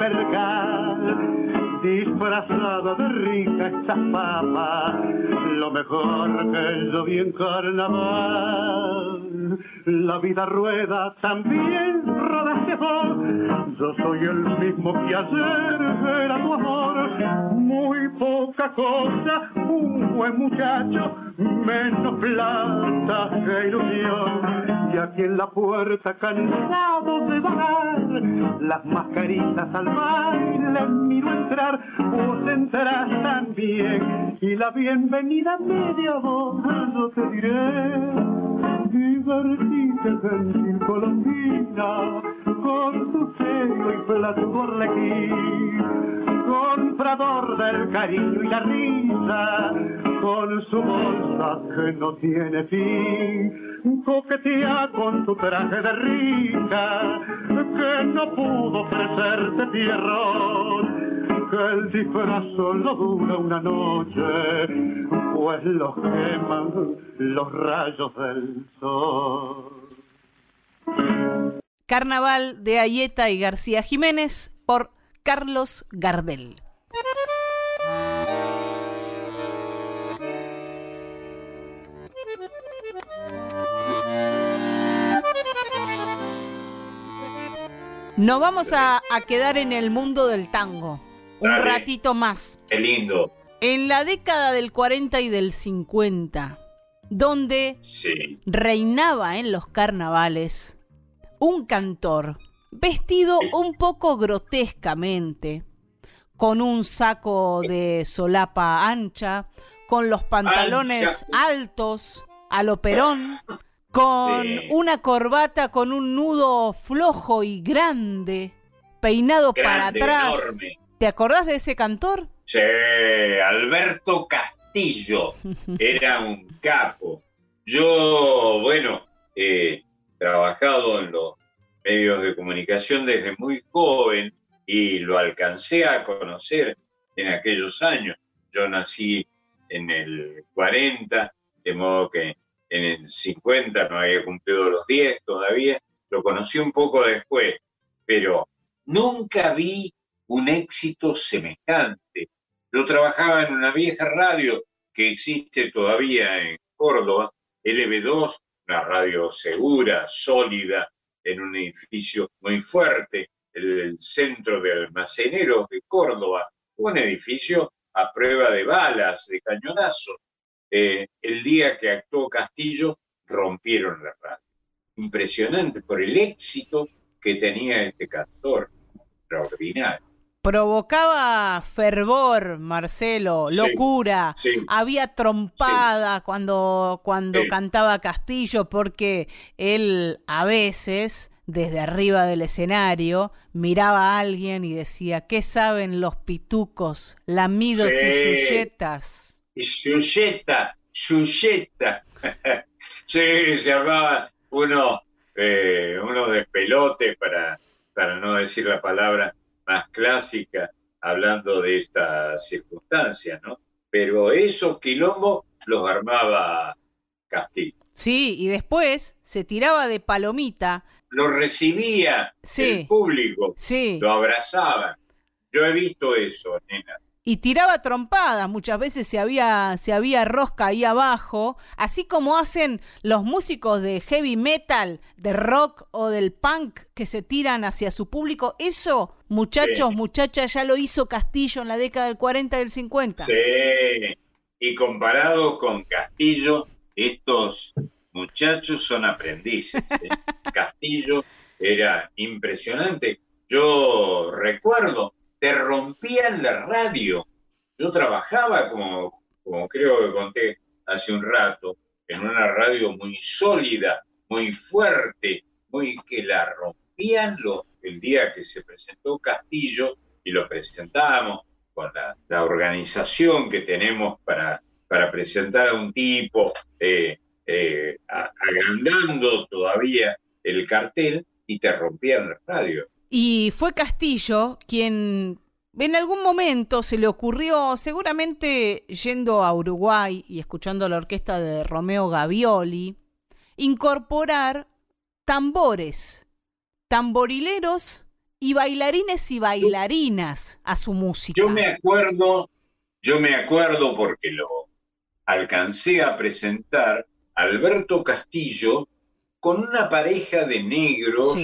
disfrazada de rica esta papa, lo mejor que yo vi en carnaval. La vida rueda, también rodaste vos, yo soy el mismo que ayer era tu amor, muy poca cosa, un buen muchacho, menos plata que ilusión, y aquí en la puerta cansado de vagar, las mascaritas al baile miro entrar vos entrarás también. Y la bienvenida media voz yo te diré. Divertite, gentil colombina, con tu serio y platudo arlequín, comprador del cariño y la risa, con su bolsa que no tiene fin, coquetea con tu traje de rica, que no pudo ofrecerte tierra que el disfraz solo dura una noche, pues lo queman los rayos del sol. Carnaval de Ayeta y García Jiménez por Carlos Gardel. Nos vamos a, a, quedar en el mundo del tango un ratito más. Qué lindo. En la década del 40 y del 50, donde reinaba en los carnavales un cantor vestido un poco grotescamente, con un saco de solapa ancha, con los pantalones altos a lo perón, con una corbata con un nudo flojo y grande, peinado para atrás. ¿Te acordás de ese cantor? Sí, Alberto Castillo era un capo. Yo, bueno, he trabajado en los medios de comunicación desde muy joven y lo alcancé a conocer en aquellos años. Yo nací en el 40, de modo que en el 50 no había cumplido los 10 todavía, lo conocí un poco después, pero nunca vi un éxito semejante. Yo trabajaba en una vieja radio que existe todavía en Córdoba, LB2, una radio segura, sólida, en un edificio muy fuerte, el centro de almaceneros de Córdoba, un edificio a prueba de balas, de cañonazos. Eh, el día que actuó Castillo, rompieron la radio. Impresionante por el éxito que tenía este cantor, extraordinario provocaba fervor, Marcelo, locura. Había trompada cuando, cuando cantaba Castillo, porque él a veces, desde arriba del escenario, miraba a alguien y decía, ¿qué saben los pitucos, lamidos y yuyetas? Y yuyeta, yuyeta. sí, se llamaba uno, eh, uno de pelote, para, para no decir la palabra más clásica hablando de esta circunstancia, ¿no? Pero esos quilombos los armaba Castillo. Sí, y después se tiraba de palomita. Lo recibía el público, sí. lo abrazaba. Yo he visto eso, nena y tiraba trompadas, muchas veces se había, se había rosca ahí abajo, así como hacen los músicos de heavy metal, de rock o del punk que se tiran hacia su público. Eso, muchachos, muchachas, ya lo hizo Castillo en la década del 40 y del 50. Sí, y comparado con Castillo, estos muchachos son aprendices. ¿eh? Castillo era impresionante. Yo recuerdo te rompían la radio. Yo trabajaba, como, como creo que conté hace un rato, en una radio muy sólida, muy fuerte, muy que la rompían los, el día que se presentó Castillo y lo presentamos con la, organización que tenemos para, para presentar a un tipo, eh, eh, agrandando todavía el cartel y te rompían la radio. Y fue Castillo quien en algún momento se le ocurrió, seguramente yendo a Uruguay y escuchando la orquesta de Romeo Gavioli, incorporar tambores, tamborileros y bailarines y bailarinas a su música. Yo me acuerdo, yo me acuerdo porque lo alcancé a presentar Alberto Castillo con una pareja de negros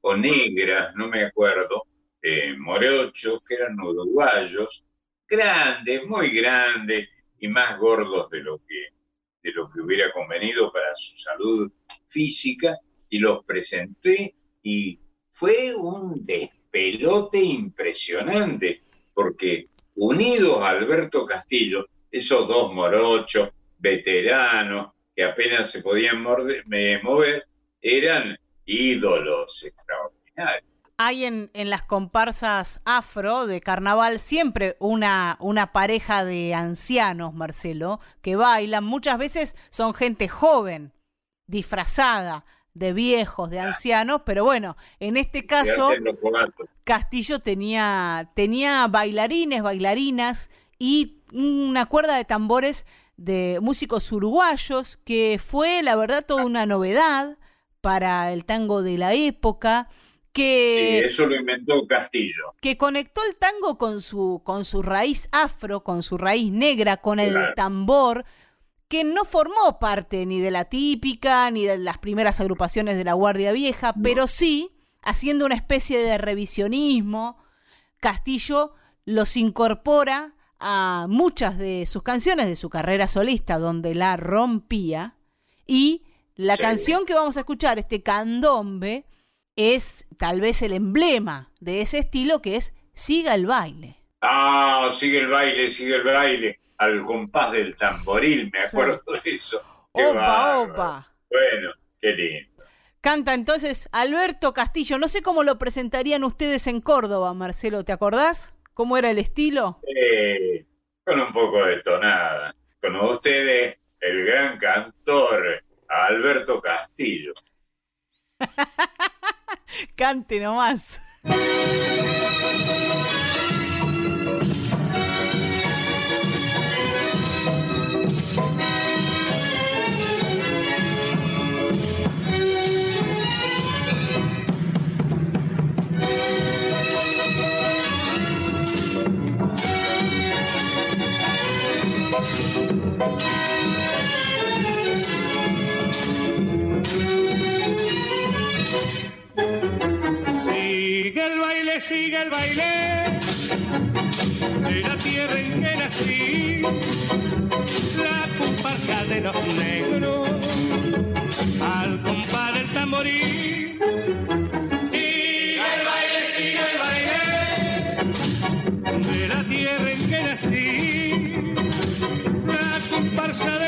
o negras, no me acuerdo, eh, morochos, que eran uruguayos, grandes, muy grandes y más gordos de lo que, de lo que hubiera convenido para su salud física, y los presenté y fue un despelote impresionante, porque unidos a Alberto Castillo, esos dos morochos, veteranos, que apenas se podían mover, eran ídolos extraordinarios. Hay en, en, las comparsas afro de carnaval siempre una, una pareja de ancianos, Marcelo, que bailan. Muchas veces son gente joven, disfrazada de viejos, de ancianos, pero bueno, en este caso Castillo tenía, tenía bailarines, bailarinas y una cuerda de tambores de músicos uruguayos que fue la verdad toda una novedad para el tango de la época. Que, eso lo inventó Castillo. Que conectó el tango con su, con su raíz afro, con su raíz negra, con el tambor, que no formó parte ni de la típica, ni de las primeras agrupaciones de la Guardia Vieja, pero sí, haciendo una especie de revisionismo, Castillo los incorpora a muchas de sus canciones de su carrera solista, donde la rompía, y la canción que vamos a escuchar, este candombe, es tal vez el emblema de ese estilo que es Siga el baile. Ah, sigue el baile, sigue el baile, al compás del tamboril, me acuerdo de eso. opa, opa. Bueno, qué lindo. Canta entonces Alberto Castillo. No sé cómo lo presentarían ustedes en Córdoba, Marcelo, ¿te acordás? ¿Cómo era el estilo? Eh, con un poco de tonada. con ustedes el gran cantor Alberto Castillo. Cante nomás. Sigue el baile, sigue el baile de la tierra en que nací, la comparsa de los negros al compás del tamborín. Sigue el baile, sigue el baile de la tierra en que nací, la comparsa de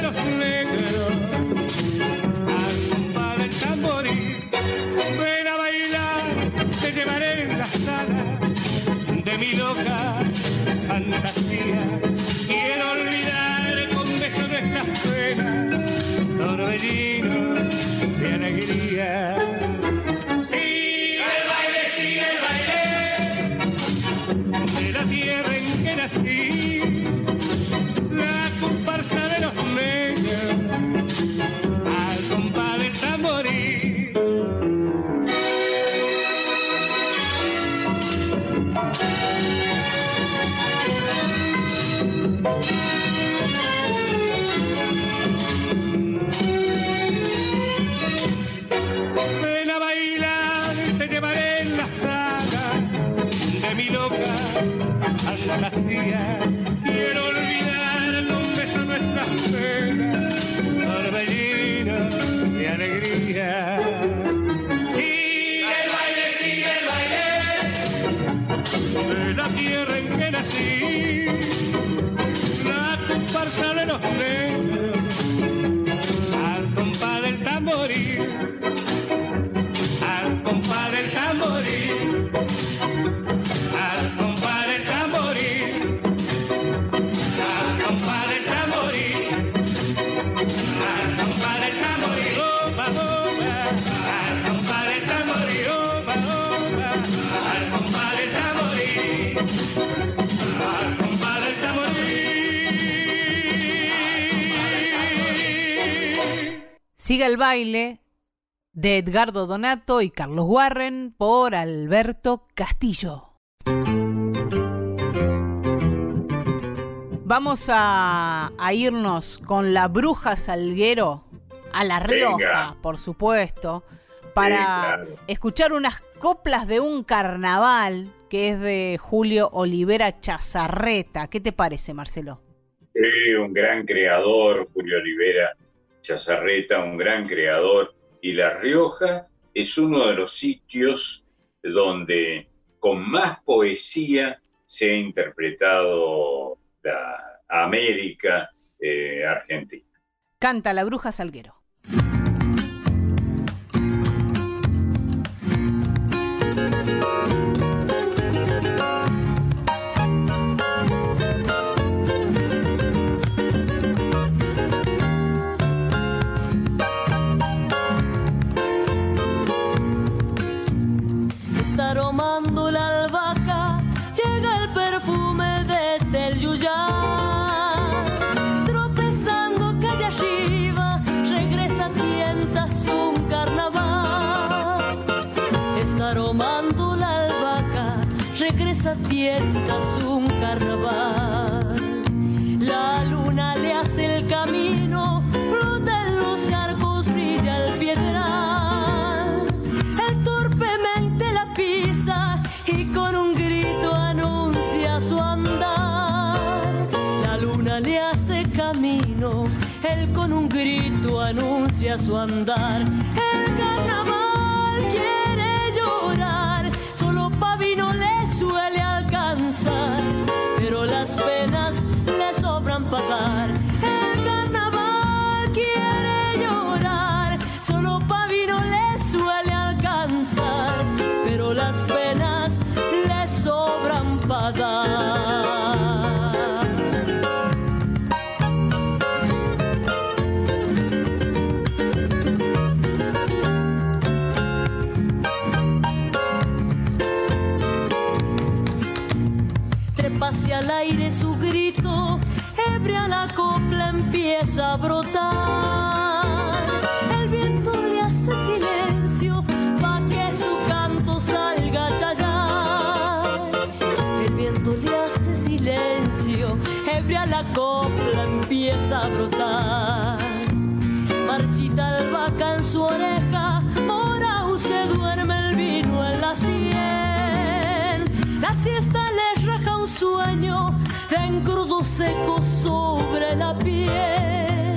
Siga el baile de Edgardo Donato y Carlos Warren por Alberto Castillo. Vamos a, a irnos con la bruja Salguero a La Rioja, Venga. por supuesto, para escuchar unas coplas de un carnaval que es de Julio Olivera Chazarreta. ¿Qué te parece, Marcelo? Sí, un gran creador, Julio Olivera Chazarreta, un gran creador. Y La Rioja es uno de los sitios donde con más poesía se ha interpretado la América eh, Argentina. Canta la bruja Salguero. Tientas un carnaval. La luna le hace el camino, flota en los charcos, brilla el piedral. Él torpemente la pisa y con un grito anuncia su andar. La luna le hace camino, él con un grito anuncia su andar. El carnaval quiere llorar, solo Pavino le suele alcanzar, pero las penas le sobran pagar. El carnaval quiere llorar, solo Pavino le suele alcanzar, pero las penas le sobran pagar. Empieza a brotar. El viento le hace silencio pa' que su canto salga a chayar. El viento le hace silencio, ebria la copla empieza a brotar. Marchita albahaca en su oreja, morao se duerme el vino en la sien. La siesta le raja un sueño en crudo seco sobre la piel.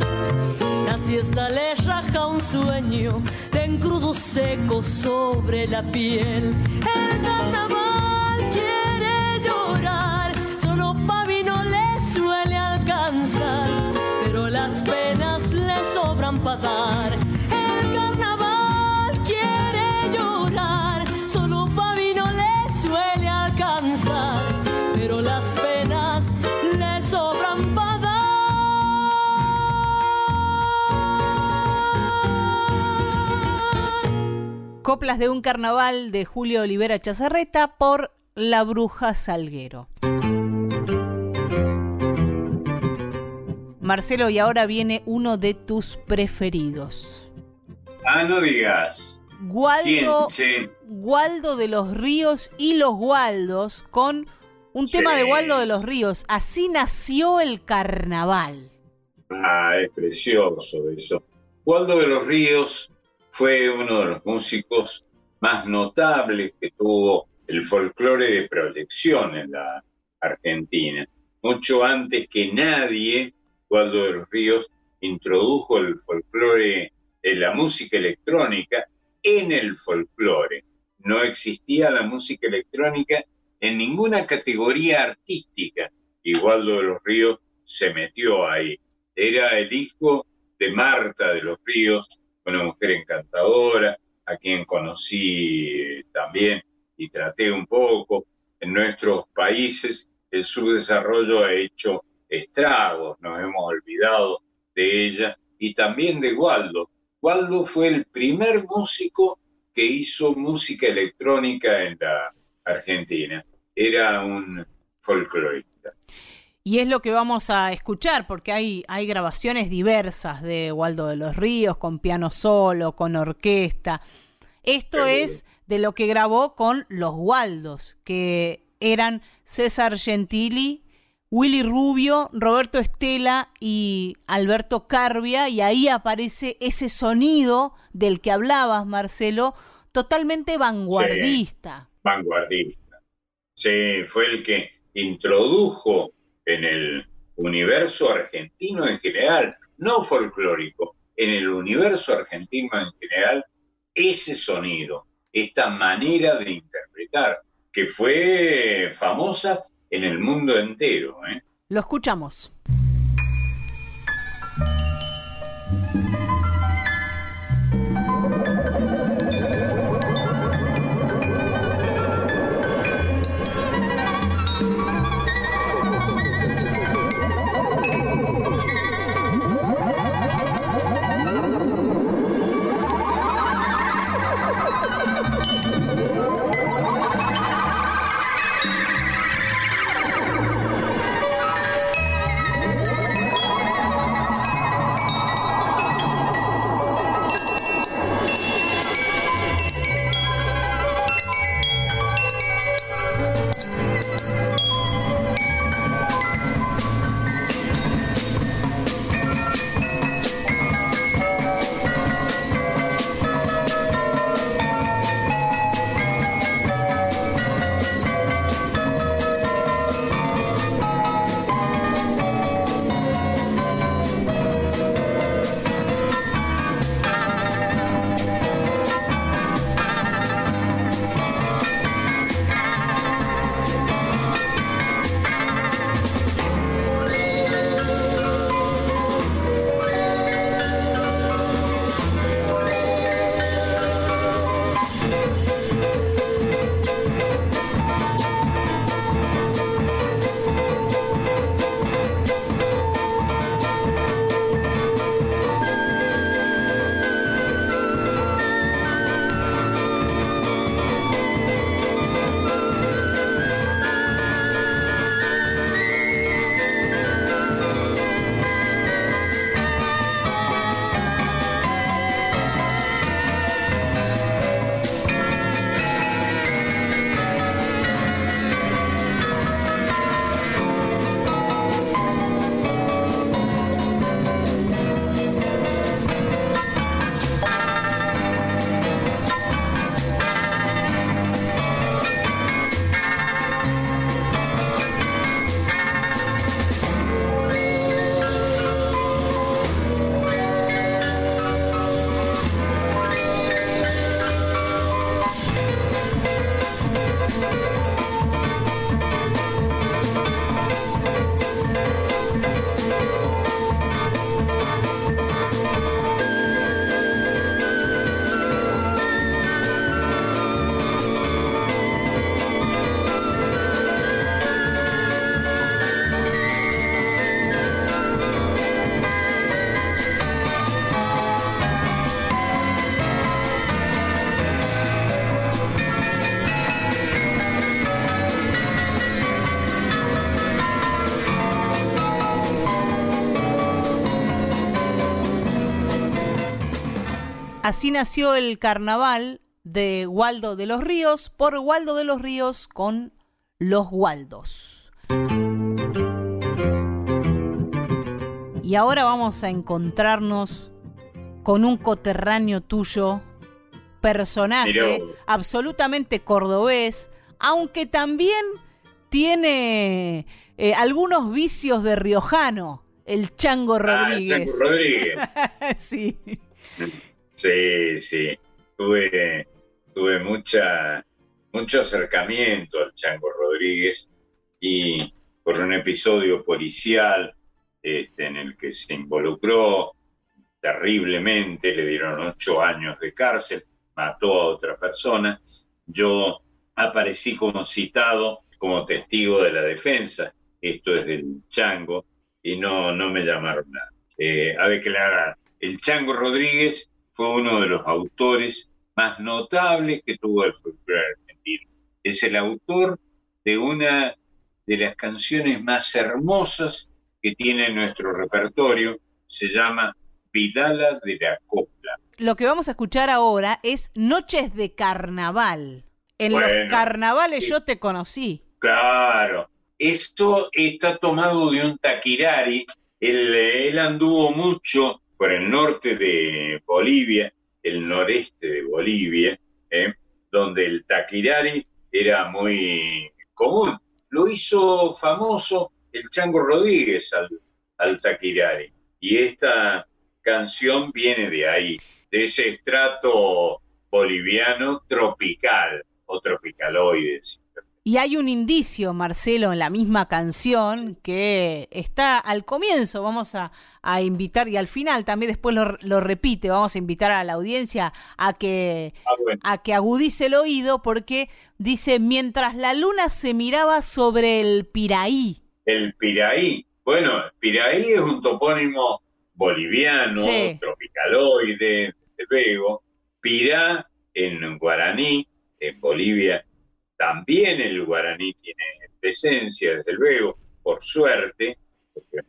La siesta le raja un sueño en crudo seco sobre la piel. El carnaval quiere llorar, solo pavi no le suele alcanzar, pero las penas le sobran para dar. El carnaval quiere llorar, solo pavi no le suele alcanzar, pero las penas Coplas de un carnaval de Julio Olivera Chazarreta por La Bruja Salguero. Marcelo, y ahora viene uno de tus preferidos. Ah, no digas. Gualdo, ¿Quién? Sí. Gualdo de los Ríos y los Gualdos con un Sí. tema de Gualdo de los Ríos. Así nació el carnaval. Ah, es precioso eso. Waldo de los Ríos fue uno de los músicos más notables que tuvo el folclore de proyección en la Argentina. Mucho antes que nadie, Waldo de los Ríos introdujo el folclore, la música electrónica en el folclore. No existía la música electrónica en ninguna categoría artística y Waldo de los Ríos se metió ahí. Era el hijo de Marta de los Ríos, una mujer encantadora, a quien conocí también y traté un poco. En nuestros países el subdesarrollo ha hecho estragos, nos hemos olvidado de ella y también de Waldo. Waldo fue el primer músico que hizo música electrónica en la Argentina. Era un folclorista. Y es lo que vamos a escuchar, porque hay, hay grabaciones diversas de Waldo de los Ríos, con piano solo, con orquesta. Esto es de lo que grabó con los Waldos, que eran César Gentili, Willy Rubio, Roberto Estela y Alberto Carbia, y ahí aparece ese sonido del que hablabas, Marcelo, totalmente vanguardista. Sí, vanguardista. Sí, fue el que introdujo en el universo argentino en general, no folclórico, en el universo argentino en general, ese sonido, esta manera de interpretar, que fue famosa en el mundo entero. ¿eh? Lo escuchamos. Así nació el carnaval de Waldo de los Ríos por Waldo de los Ríos con los Waldos. Y ahora vamos a encontrarnos con un coterráneo tuyo, personaje absolutamente cordobés, aunque también tiene eh, algunos vicios de riojano, el Chango Rodríguez. Ah, el Chango Rodríguez. sí. Sí, sí. Tuve, tuve mucha, mucho acercamiento al Chango Rodríguez y por un episodio policial este, en el que se involucró terriblemente, le dieron ocho años de cárcel, mató a otra persona. Yo aparecí como citado como testigo de la defensa, esto es del Chango, y no, no me llamaron nada. Eh, a declarar, el Chango Rodríguez fue uno de los autores más notables que tuvo el folclore argentino. Es el autor de una de las canciones más hermosas que tiene nuestro repertorio, se llama Vidala de la Copla. Lo que vamos a escuchar ahora es Noches de Carnaval. En los carnavales yo te conocí. Claro, esto está tomado de un taquirari. Él, él anduvo mucho por el norte de Bolivia, el noreste de Bolivia, ¿eh? donde el taquirari era muy común. Lo hizo famoso el Chango Rodríguez al, al taquirari. Y esta canción viene de ahí, de ese estrato boliviano tropical o tropicaloides. Y hay un indicio, Marcelo, en la misma canción que está al comienzo, vamos a, invitar, y al final también después lo, repite, vamos a invitar a la audiencia a que, ah, a que agudice el oído porque dice, mientras la luna se miraba sobre el Piraí. El Piraí, bueno, Piraí es un topónimo boliviano, tropicaloide, de Vego, Pirá en guaraní, en Bolivia también el guaraní tiene presencia, desde luego, por suerte, porque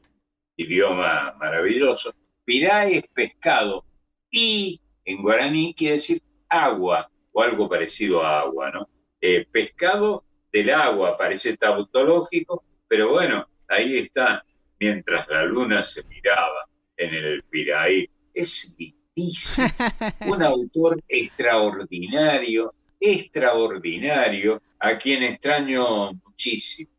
idioma maravilloso. Pirá es pescado y en guaraní quiere decir agua o algo parecido a agua, ¿no? Eh, pescado del agua, parece tautológico, pero bueno, ahí está, mientras la luna se miraba en el Piraí. Es difícil, un autor extraordinario, extraordinario, a quien extraño muchísimo.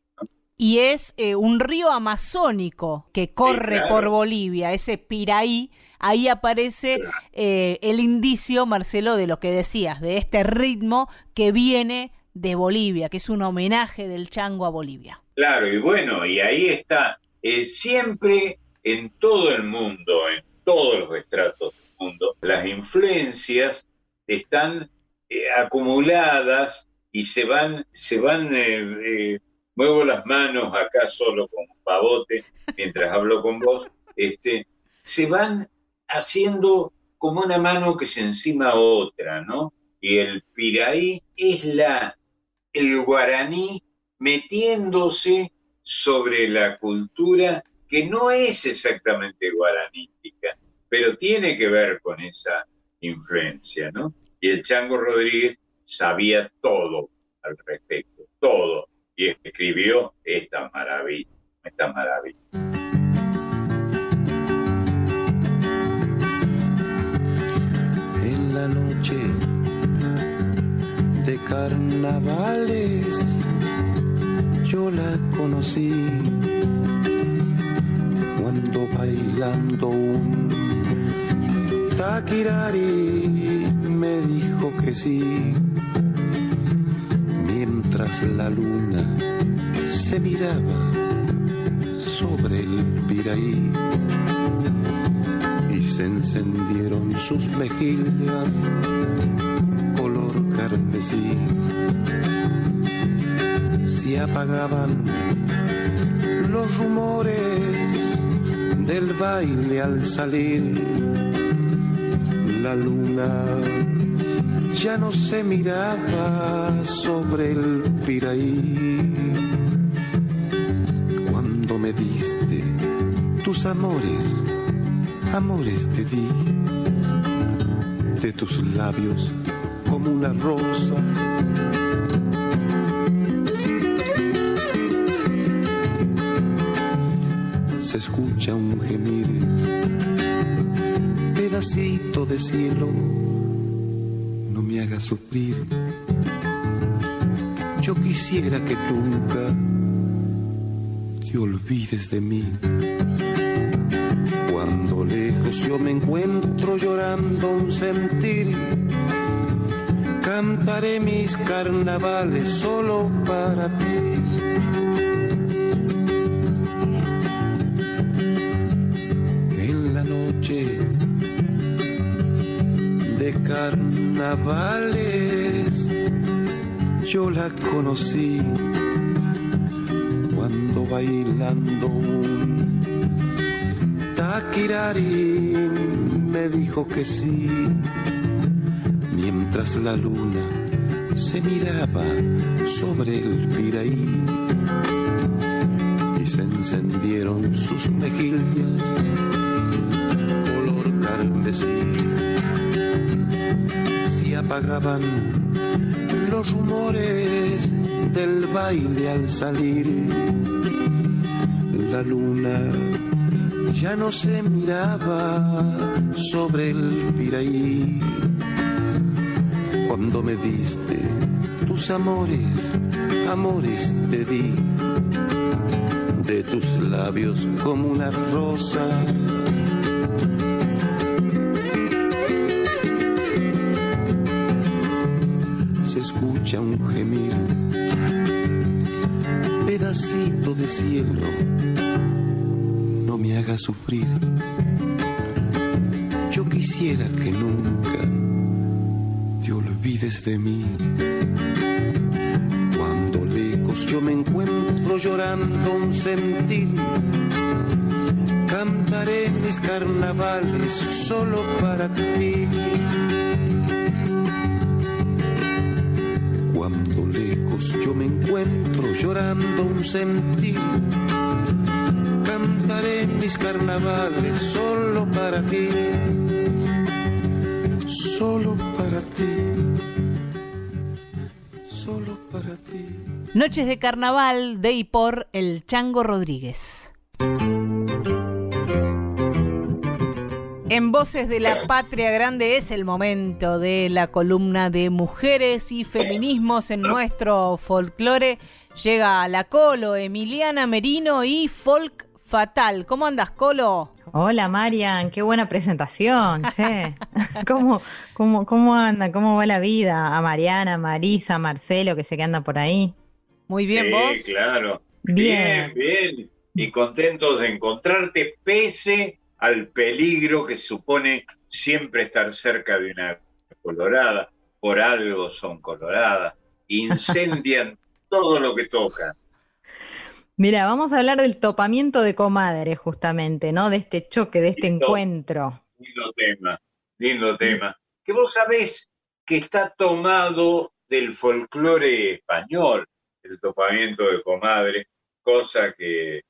Y es eh, un río amazónico que corre por Bolivia, ese Piraí. Ahí aparece eh, el indicio, Marcelo, de lo que decías, de este ritmo que viene de Bolivia, que es un homenaje del chango a Bolivia. Claro, y bueno, y ahí está. Eh, siempre en todo el mundo, en todos los estratos del mundo, las influencias están acumuladas y se van, se van, muevo las manos acá solo con pavote mientras hablo con vos, este, se van haciendo como una mano que se encima a otra, ¿no? Y el piraí es la, el guaraní metiéndose sobre la cultura que no es exactamente guaranítica, pero tiene que ver con esa influencia, ¿no? Y el Chango Rodríguez sabía todo al respecto, todo, y escribió esta maravilla, esta maravilla. En la noche de carnavales yo la conocí cuando bailando un taquirari me dijo que sí mientras la luna se miraba sobre el Piraí y se encendieron sus mejillas color carmesí. Se apagaban los rumores del baile al salir la luna ya no se miraba sobre el Piraí. Cuando me diste tus amores, amores te di. de tus labios como una rosa. Se escucha un gemir, pedacito de cielo, hagas sufrir. Yo quisiera que nunca te olvides de mí. Cuando lejos yo me encuentro llorando un sentir, cantaré mis carnavales solo para ti. En la noche carnavales yo la conocí cuando bailando un taquirari me dijo que sí, mientras la luna se miraba sobre el piraí y se encendieron sus mejillas color carmesí. Apagaban los rumores del baile al salir. La luna ya no se miraba sobre el piraí. Cuando me diste tus amores, amores te di, de tus labios como una rosa. Yo quisiera que nunca te olvides de mí. Cuando lejos yo me encuentro llorando un sentir, cantaré mis carnavales solo para ti. Cuando lejos yo me encuentro llorando un sentir, carnavales solo para ti, solo para ti, solo para ti. Noches de Carnaval de y por el Chango Rodríguez. En Voces de la Patria Grande es el momento de la columna de mujeres y feminismos en nuestro folclore. Llega la Colo, Emiliana Merino y Folk Fatal. ¿Cómo andas, Colo? Hola, Marian, qué buena presentación, che. ¿Cómo, cómo, ¿Cómo anda? ¿Cómo va la vida? A Mariana, Marisa, Marcelo, que sé que anda por ahí. Muy bien, sí, vos. claro. Bien. bien, bien. Y contentos de encontrarte pese al peligro que supone siempre estar cerca de una colorada. Por algo son coloradas. Incendian todo lo que tocan. Mira, vamos a hablar del topamiento de comadres, justamente, ¿no? De este choque, de este Lindo. encuentro. Lindo tema, lindo tema. Que vos sabés que está tomado del folclore español, el topamiento de comadre, cosa que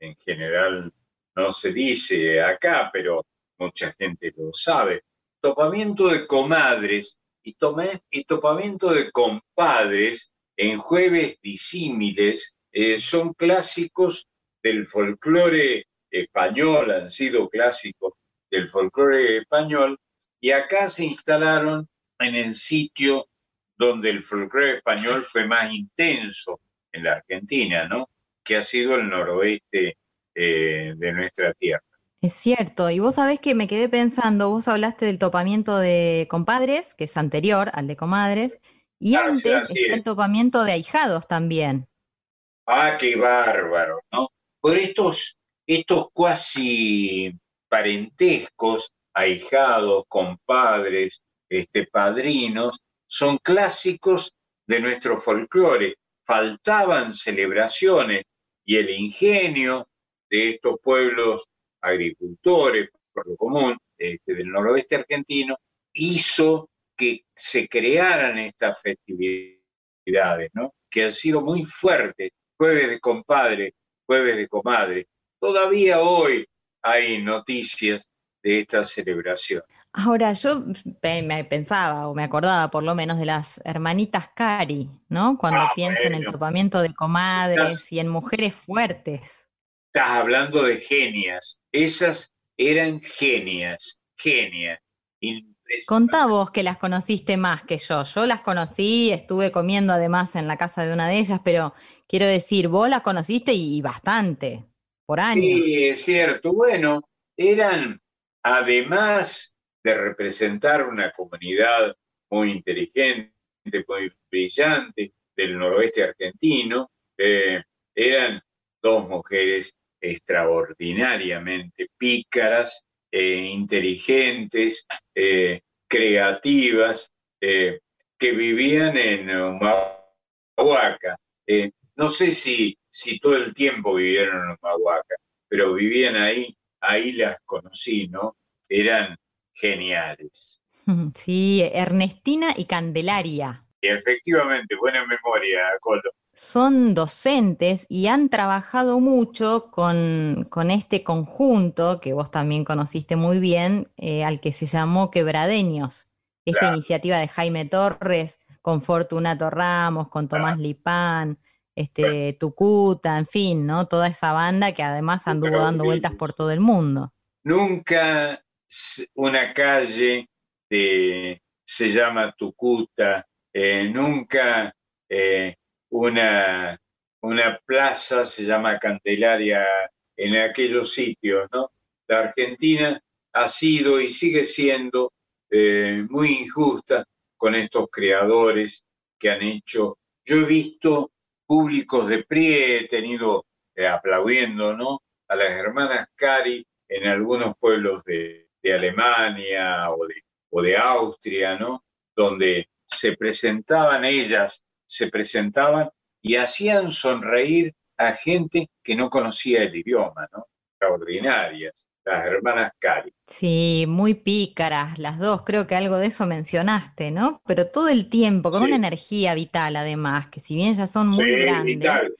en general no se dice acá, pero mucha gente lo sabe. Topamiento de comadres y, tome- y topamiento de compadres en jueves disímiles eh, son clásicos del folclore español, han sido clásicos del folclore español, y acá se instalaron en el sitio donde el folclore español fue más intenso en la Argentina, ¿no? Que ha sido el noroeste eh, de nuestra tierra. Es cierto, y vos sabés que me quedé pensando, vos hablaste del topamiento de compadres, que es anterior al de comadres, y antes está es. el topamiento de ahijados también. Ah, qué bárbaro, ¿no? Por estos, estos cuasi parentescos, ahijados, compadres, este, padrinos, son clásicos de nuestro folclore. Faltaban celebraciones y el ingenio de estos pueblos agricultores, por lo común, este, del noroeste argentino, hizo que se crearan estas festividades. Que han sido muy fuertes jueves de compadre, jueves de comadre. Todavía hoy hay noticias de esta celebración. Ahora, yo me pensaba o me acordaba por lo menos de las hermanitas Cari, ¿no? Cuando Ah, pienso en el topamiento de comadres y en mujeres fuertes. Estás hablando de genias. Esas eran genias, genias. Contá vos que las conociste más que yo. Yo las conocí, estuve comiendo además en la casa de una de ellas, pero quiero decir, vos las conociste y, y bastante, por años. Sí, es cierto. Bueno, eran, además de representar una comunidad muy inteligente, muy brillante del noroeste argentino, eh, eran dos mujeres extraordinariamente pícaras, inteligentes, eh, creativas, eh, que vivían en Humahuaca. Eh, no sé si, si todo el tiempo vivieron en Humahuaca, pero vivían ahí, ahí las conocí, ¿no? Eran geniales. Sí, Ernestina y Candelaria. Y efectivamente, buena memoria, Colo. Son docentes y han trabajado mucho con, con este conjunto que vos también conociste muy bien, eh, al que se llamó Quebradeños. Esta Claro. iniciativa de Jaime Torres, con Fortunato Ramos, con Tomás Lipán, este, Tucuta, en fin, ¿no? Toda esa banda que además anduvo dando vueltas por todo el mundo. Nunca una calle de- se llama Tucuta, eh, nunca eh, una, una plaza se llama Candelaria en aquellos sitios, ¿no? La Argentina ha sido y sigue siendo eh, muy injusta con estos creadores que han hecho. Yo he visto públicos de pie, he tenido eh, aplaudiendo, ¿no? A las hermanas Cari en algunos pueblos de, de Alemania o de, o de Austria, ¿no? Donde se presentaban ellas, se presentaban y hacían sonreír a gente que no conocía el idioma, ¿no? Extraordinarias, las hermanas Cari. Sí, muy pícaras las dos, creo que algo de eso mencionaste, ¿no? Pero todo el tiempo, con Sí. una energía vital además, que si bien ya son muy Sí, grandes, vital.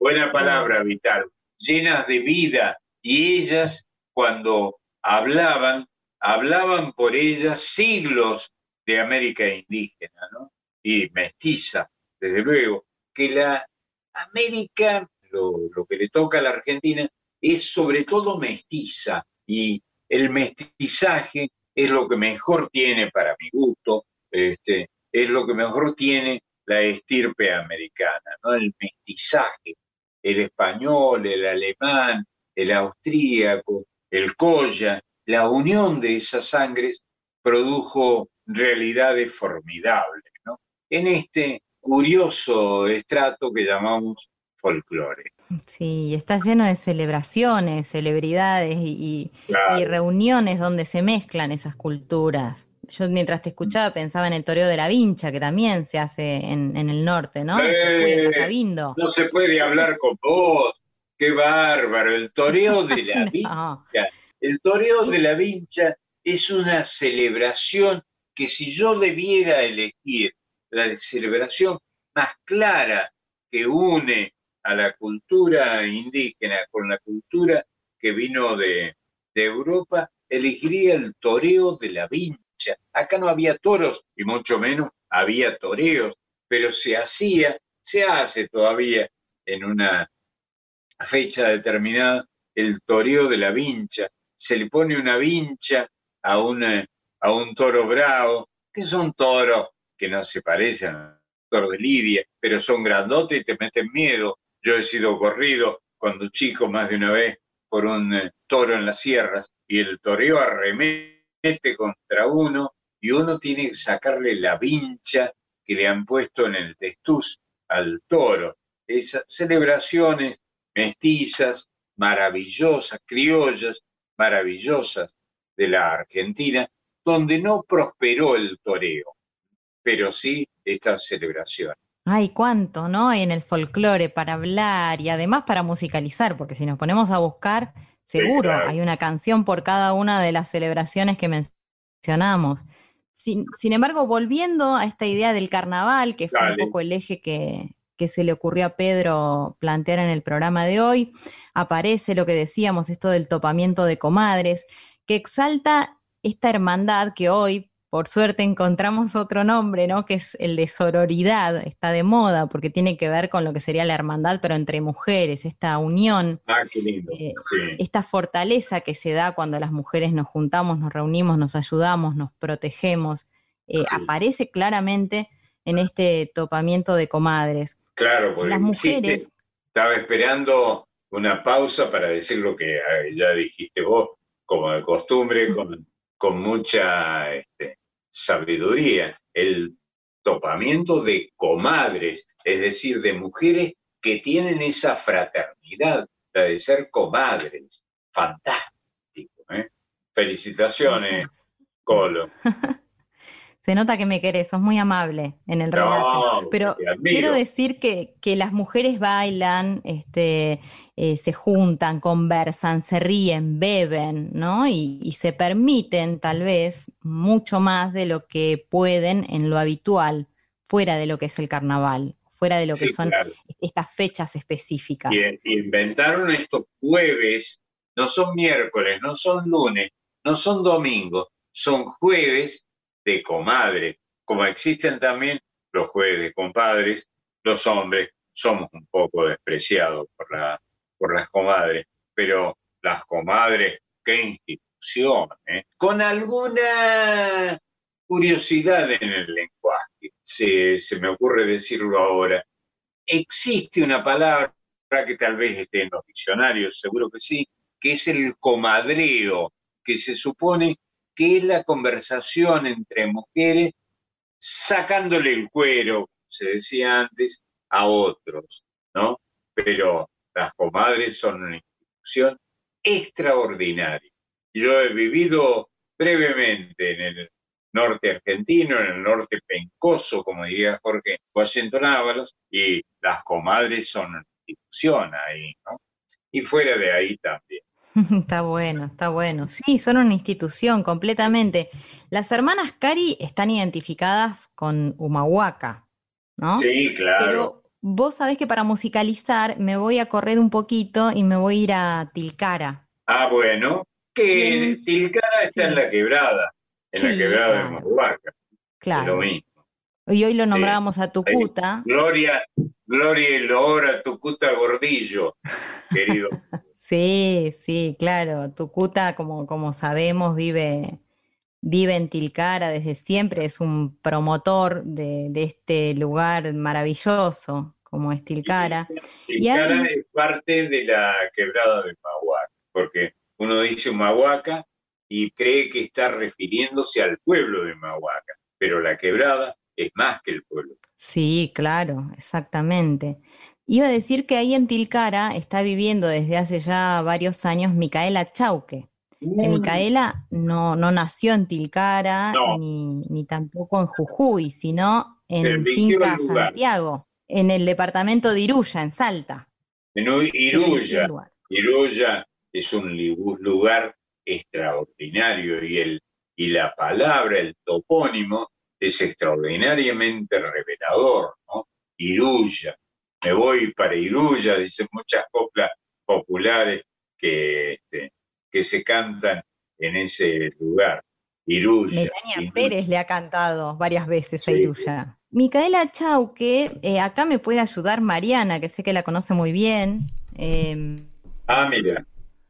Buena palabra, vital. Llenas de vida. Y ellas, cuando hablaban, hablaban por ellas siglos de América indígena, ¿no? Y mestiza, desde luego. Que la América, lo, que le toca a la Argentina, es sobre todo mestiza. Y el mestizaje es lo que mejor tiene, para mi gusto, este, es lo que mejor tiene la estirpe americana, ¿no? El mestizaje, el español, el alemán, el austríaco, el colla, la unión de esas sangres produjo realidades formidables, ¿no? En este curioso estrato que llamamos folclore. sí, está lleno de celebraciones, celebridades y, reuniones donde se mezclan esas culturas. Yo mientras te escuchaba pensaba en el toreo de la Vincha, que también se hace en, en el norte, ¿no? Eh, no se puede hablar con vos. Qué bárbaro. El toreo de la No. vincha. El toreo de la vincha es una celebración que si yo debiera elegir la celebración más clara que une a la cultura indígena con la cultura que vino de, de Europa, elegiría el toreo de la vincha. Acá no había toros y mucho menos había toreos, pero se hacía, se hace todavía en una fecha determinada el toreo de la vincha. Se le pone una vincha a, a un toro bravo, que son toros que no se parecen a los de Lidia, pero son grandotes y te meten miedo. Yo he sido corrido cuando chico más de una vez por un eh, toro en las sierras y el toreo arremete contra uno y uno tiene que sacarle la vincha que le han puesto en el testuz al toro. Esas celebraciones mestizas, maravillosas, criollas, maravillosas de la Argentina, donde no prosperó el toreo, pero sí estas celebraciones. Ay, cuánto, ¿no? En el folclore para hablar y además para musicalizar, porque si nos ponemos a buscar, seguro claro. hay una canción por cada una de las celebraciones que mencionamos. Sin, sin embargo, volviendo a esta idea del carnaval, que fue un poco el eje que, que se le ocurrió a Pedro plantear en el programa de hoy, aparece lo que decíamos, esto del topamiento de comadres, que exalta esta hermandad que hoy, por suerte, encontramos otro nombre, ¿no? Que es el de sororidad, está de moda porque tiene que ver con lo que sería la hermandad, pero entre mujeres, esta unión, ah, qué lindo. Eh, esta fortaleza que se da cuando las mujeres nos juntamos, nos reunimos, nos ayudamos, nos protegemos, eh, aparece claramente en este topamiento de comadres. Claro, porque las mujeres... estaba esperando una pausa para decir lo que eh, ya dijiste vos, como de costumbre, con, con mucha este, sabiduría. El topamiento de comadres, es decir, de mujeres que tienen esa fraternidad, de ser comadres. Fantástico. ¿eh? Felicitaciones, Colo. Se nota que me querés, sos muy amable en el relato. Pero quiero decir que, las mujeres bailan, este, eh, se juntan, conversan, se ríen, beben, ¿no? Y, se permiten tal vez mucho más de lo que pueden en lo habitual, fuera de lo que es el carnaval, fuera de lo que son estas fechas específicas. Y inventaron estos jueves, no son miércoles, no son lunes, no son domingos, son jueves de comadre, como existen también los jueves de compadres, los hombres somos un poco despreciados por, por las comadres, pero las comadres, qué institución, ¿eh? con alguna curiosidad en el lenguaje, se, se me ocurre decirlo ahora, existe una palabra que tal vez esté en los diccionarios, seguro que sí, que es el comadreo, que se supone que es la conversación entre mujeres sacándole el cuero, se decía antes, a otros, ¿no? Pero las comadres son una institución extraordinaria. Yo he vivido brevemente en el norte argentino, en el norte pencoso, como diría Jorge Washington Ábalos, y las comadres son una institución ahí, ¿no? Y fuera de ahí también. Está bueno, está bueno. Sí, son una institución completamente. Las hermanas Cari están identificadas con Humahuaca, ¿no? Sí, claro. Pero vos sabés que para musicalizar me voy a correr un poquito y me voy a ir a Tilcara. Ah, bueno. Que Tilcara está en la quebrada, en la quebrada de Humahuaca. Claro. lo mismo. Y hoy lo nombrábamos a Tucuta. Gloria, Gloria y Loora Tucuta Gordillo, querido. Sí, sí, claro. Tucuta, como, como sabemos, vive, vive en Tilcara desde siempre, es un promotor de, este lugar maravilloso como es Tilcara. Tilcara es parte de la quebrada de Mahuaca, porque uno dice Mahuaca y cree que está refiriéndose al pueblo de Mahuaca, pero la quebrada es más que el pueblo. Sí, claro, exactamente. Iba a decir que ahí en Tilcara está viviendo desde hace ya varios años Micaela Chauque. Que. Micaela no, no nació en Tilcara ni, ni, tampoco en Jujuy, sino en Finca Santiago, en el departamento de Iruya, en Salta. En Iruya. Iruya es un lugar extraordinario y, el, y la palabra, el topónimo, es extraordinariamente revelador, ¿no? Iruya me voy para Iruya, dicen muchas coplas populares que, este, que se cantan en ese lugar. Iruya. Melania Pérez le ha cantado varias veces a Iruya. Micaela Chauque, eh, acá me puede ayudar Mariana, que sé que la conoce muy bien. Em, ah, mira.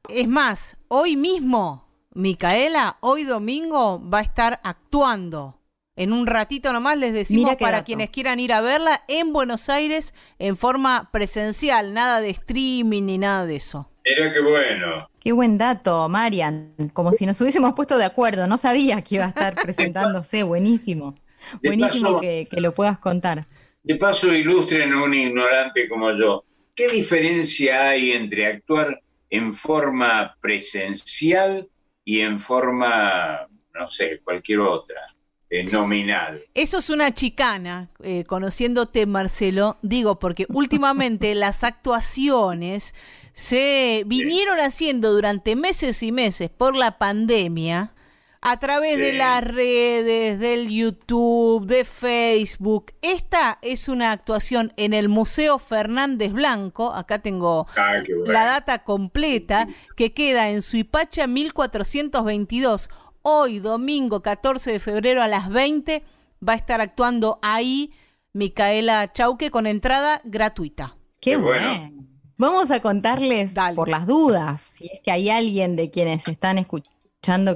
Es más, hoy mismo, Micaela, hoy domingo, va a estar actuando en un ratito nomás les decimos para quienes quieran ir a verla en Buenos Aires en forma presencial, nada de streaming ni nada de eso. Mira qué bueno. Qué buen dato, Marian. Como si nos hubiésemos puesto de acuerdo. No sabía que iba a estar presentándose. Buenísimo. Buenísimo que, que, lo puedas contar. De paso, ilustren a un ignorante como yo. ¿Qué diferencia hay entre actuar en forma presencial y en forma, no sé, cualquier otra? Nominal. Eso es una chicana, eh, conociéndote Marcelo, digo, porque últimamente las actuaciones se vinieron haciendo durante meses y meses por la pandemia a través de las redes, del YouTube, de Facebook. Esta es una actuación en el Museo Fernández Blanco, acá tengo ah, la data completa, que queda en Suipacha 1422. Hoy, domingo 14 de febrero a las 20, va a estar actuando ahí Micaela Chauque con entrada gratuita. Qué, bueno. Vamos a contarles por las dudas, si es que hay alguien de quienes están escuchando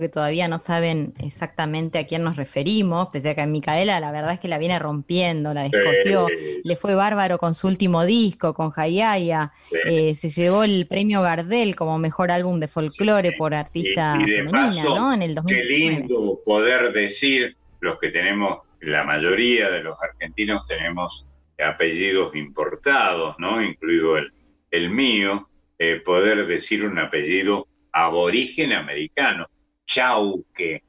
que todavía no saben exactamente a quién nos referimos, pese a que Micaela la verdad es que la viene rompiendo, la descoció, le fue bárbaro con su último disco, con Hayaya, eh, se llevó el premio Gardel como mejor álbum de folclore por artista femenina, ¿no? En el 2009. Qué lindo poder decir, los que tenemos, la mayoría de los argentinos tenemos apellidos importados, ¿no? Incluido el el mío, eh, poder decir un apellido aborigen americano, Chauque,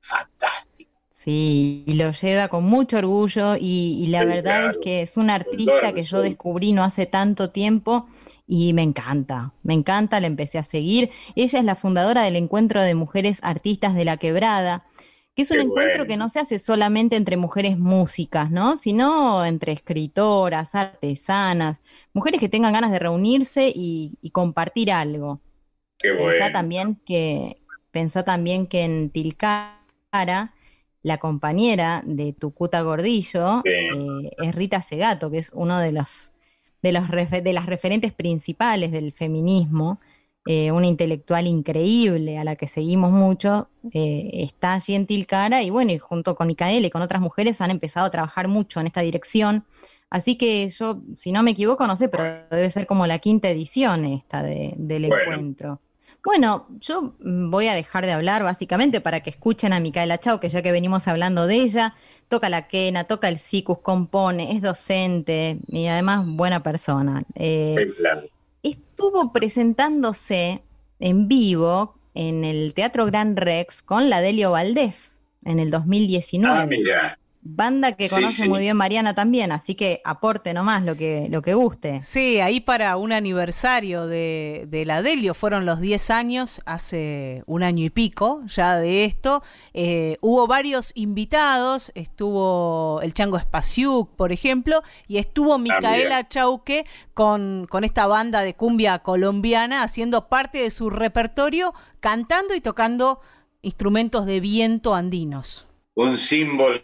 fantástico. Sí, y lo lleva con mucho orgullo y, la verdad es que es un artista que yo descubrí no hace tanto tiempo y me encanta, me encanta, la empecé a seguir. Ella es la fundadora del Encuentro de Mujeres Artistas de la Quebrada que es un encuentro que no se hace solamente entre mujeres músicas, ¿no? Sino entre escritoras, artesanas, mujeres que tengan ganas de reunirse y, compartir algo. Qué bueno. Pensá también que, pensá también que en Tilcara, la compañera de Tucuta Gordillo eh, es Rita Segato, que es uno de los de, los de las referentes principales del feminismo. Eh, una intelectual increíble a la que seguimos mucho, eh, está allí en Tilcara y bueno, y junto con Micaela y con otras mujeres han empezado a trabajar mucho en esta dirección. Así que yo, si no me equivoco, no sé, pero debe ser como la quinta edición esta del encuentro. Bueno, yo voy a dejar de hablar básicamente para que escuchen a Micaela Chau, que ya que venimos hablando de ella, toca la quena, toca el SICUS, compone, es docente y además buena persona. Eh, estuvo presentándose en vivo en el Teatro Gran Rex con la Delio Valdés en el 2019. Ah, mira. Banda que conoce muy bien Mariana también, así que aporte nomás lo que, lo que guste. Sí, ahí para un aniversario de, de la Delio, fueron los 10 años, hace un año y pico ya de esto. Eh, hubo varios invitados, estuvo el Chango Spasiuk, por ejemplo, y estuvo ah, Micaela Chauque con, con esta banda de cumbia colombiana haciendo parte de su repertorio, cantando y tocando instrumentos de viento andinos un símbolo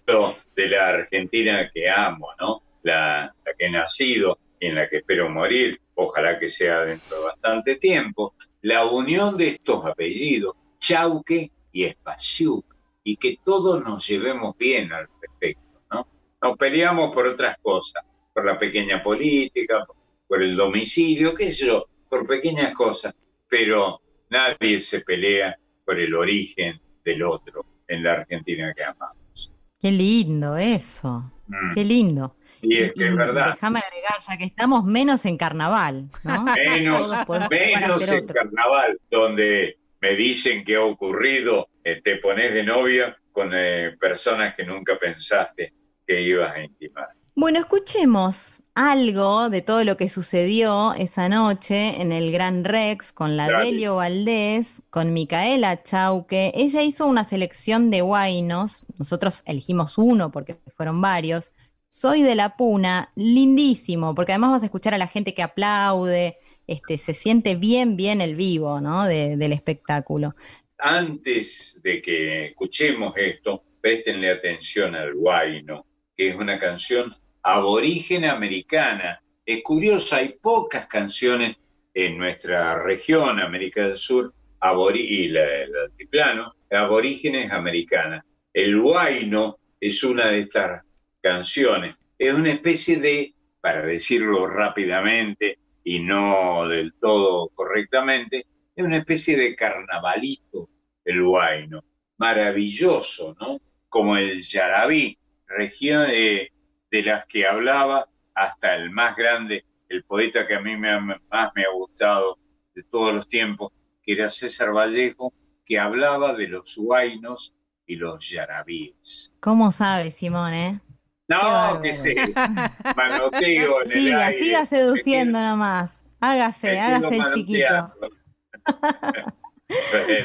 de la Argentina que amo, ¿no? La, que he nacido y en la que espero morir, ojalá que sea dentro de bastante tiempo, la unión de estos apellidos, Chauque y Espaciuc, y que todos nos llevemos bien al respecto, ¿no? Nos peleamos por otras cosas, por la pequeña política, por el domicilio, qué sé yo, por pequeñas cosas, pero nadie se pelea por el origen del otro en la Argentina que amamos. Qué lindo eso, mm. qué lindo. Y es que es verdad. Déjame agregar, ya que estamos menos en carnaval, ¿no? Menos, menos en carnaval, donde me dicen que ha ocurrido, eh, te pones de novia con eh, personas que nunca pensaste que ibas a intimar. Bueno, escuchemos algo de todo lo que sucedió esa noche en el Gran Rex con la Delio Valdés, con Micaela Chauque. Ella hizo una selección de guainos, nosotros elegimos uno porque fueron varios. Soy de la Puna, lindísimo, porque además vas a escuchar a la gente que aplaude, este, se siente bien, bien el vivo, ¿no? del espectáculo. Antes de que escuchemos esto, préstenle atención al guaino, que es una canción aborigen americana. Es curioso, hay pocas canciones en nuestra región, América del Sur, y el altiplano, aborígenes americanas. El huayno es una de estas canciones. Es una especie de, para decirlo rápidamente y no del todo correctamente, es una especie de carnavalito el huayno. Maravilloso, ¿no? Como el yarabí, región, eh, de las que hablaba hasta el más grande, el poeta que a mí me más me ha gustado de todos los tiempos, que era César Vallejo, que hablaba de los huaynos y los yarabíes. ¿Cómo sabe, Simón, eh? No, que sé, manoteo en el siga, Siga seduciendo nomás. Hágase, hágase el chiquito.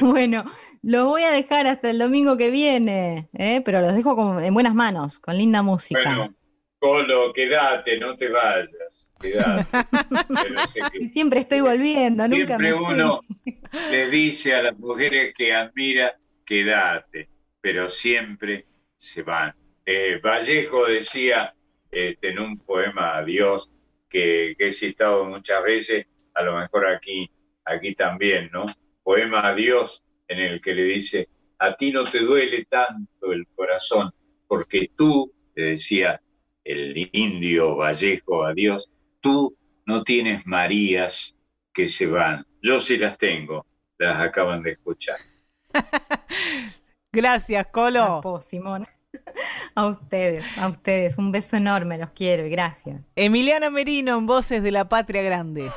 bueno, los voy a dejar hasta el domingo que viene, ¿eh? pero los dejo en buenas manos, con linda música. Bueno, Colo, quédate, no te vayas. Quédate. siempre estoy volviendo, nunca Siempre uno le dice a las mujeres que admira, quédate, pero siempre se van. Eh, Vallejo decía este, en un poema a Dios que, que he citado muchas veces, a lo mejor aquí, aquí también, ¿no? Poema a Dios en el que le dice, a ti no te duele tanto el corazón, porque tú, le decía el indio Vallejo a Dios, tú no tienes Marías que se van. Yo sí las tengo, las acaban de escuchar. Gracias, Colo. Simón. A ustedes, a ustedes. Un beso enorme, los quiero y gracias. Emiliana Merino en Voces de la Patria Grande.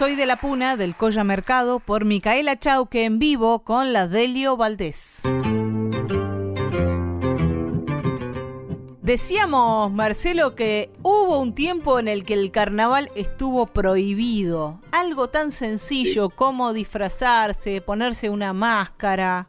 Soy de la Puna del Colla Mercado por Micaela Chauque en vivo con la Delio Valdés. Decíamos, Marcelo, que hubo un tiempo en el que el carnaval estuvo prohibido. Algo tan sencillo como disfrazarse, ponerse una máscara,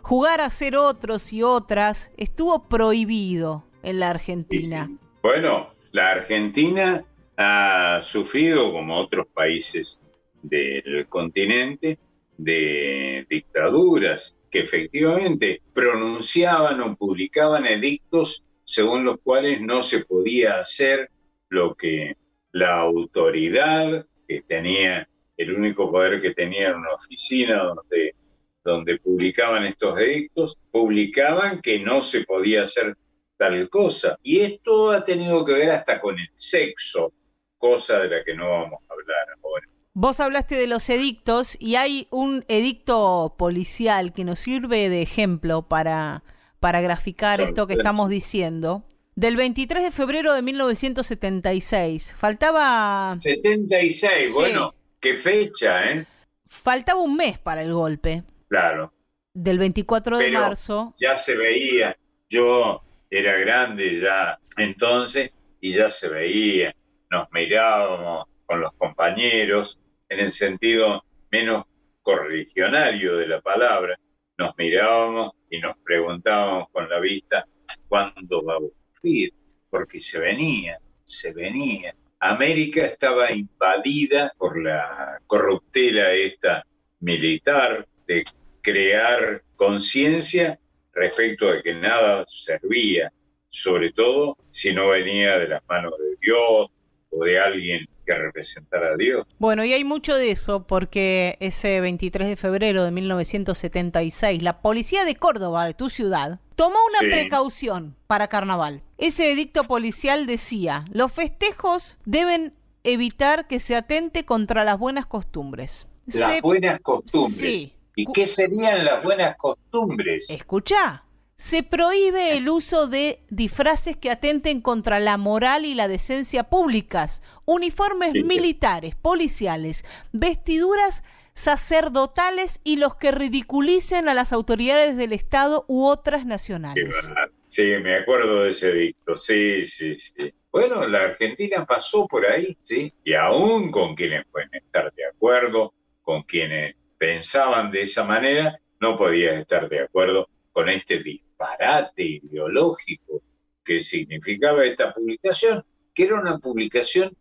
jugar a ser otros y otras, estuvo prohibido en la Argentina. Bueno, la Argentina ha sufrido, como otros países del continente, de dictaduras que efectivamente pronunciaban o publicaban edictos según los cuales no se podía hacer lo que la autoridad que tenía, el único poder que tenía era una oficina donde, donde publicaban estos edictos, publicaban que no se podía hacer tal cosa. Y esto ha tenido que ver hasta con el sexo, cosa de la que no vamos a hablar ahora. Vos hablaste de los edictos y hay un edicto policial que nos sirve de ejemplo para, para graficar esto que estamos diciendo. Del 23 de febrero de 1976. Faltaba... 76, bueno, qué fecha, ¿eh? Faltaba un mes para el golpe. Claro. Del 24 de marzo. Ya se veía, yo era grande ya entonces y ya se veía nos mirábamos con los compañeros en el sentido menos correligionario de la palabra, nos mirábamos y nos preguntábamos con la vista cuándo va a ocurrir, porque se venía, se venía. América estaba invadida por la corruptela esta militar de crear conciencia respecto de que nada servía, sobre todo si no venía de las manos de Dios, o de alguien que representar a Dios. Bueno, y hay mucho de eso porque ese 23 de febrero de 1976, la policía de Córdoba, de tu ciudad, tomó una precaución para carnaval. Ese edicto policial decía, los festejos deben evitar que se atente contra las buenas costumbres. Las buenas costumbres. Sí. ¿Y qué serían las buenas costumbres? Escucha, se prohíbe el uso de disfraces que atenten contra la moral y la decencia públicas, uniformes militares, policiales, vestiduras sacerdotales y los que ridiculicen a las autoridades del Estado u otras nacionales. Sí, me acuerdo de ese dicto, sí, sí, sí. Bueno, la Argentina pasó por ahí, sí, y aún con quienes pueden estar de acuerdo, con quienes pensaban de esa manera, no podían estar de acuerdo con este dicto disparate ideológico que significaba esta publicación, que era una publicación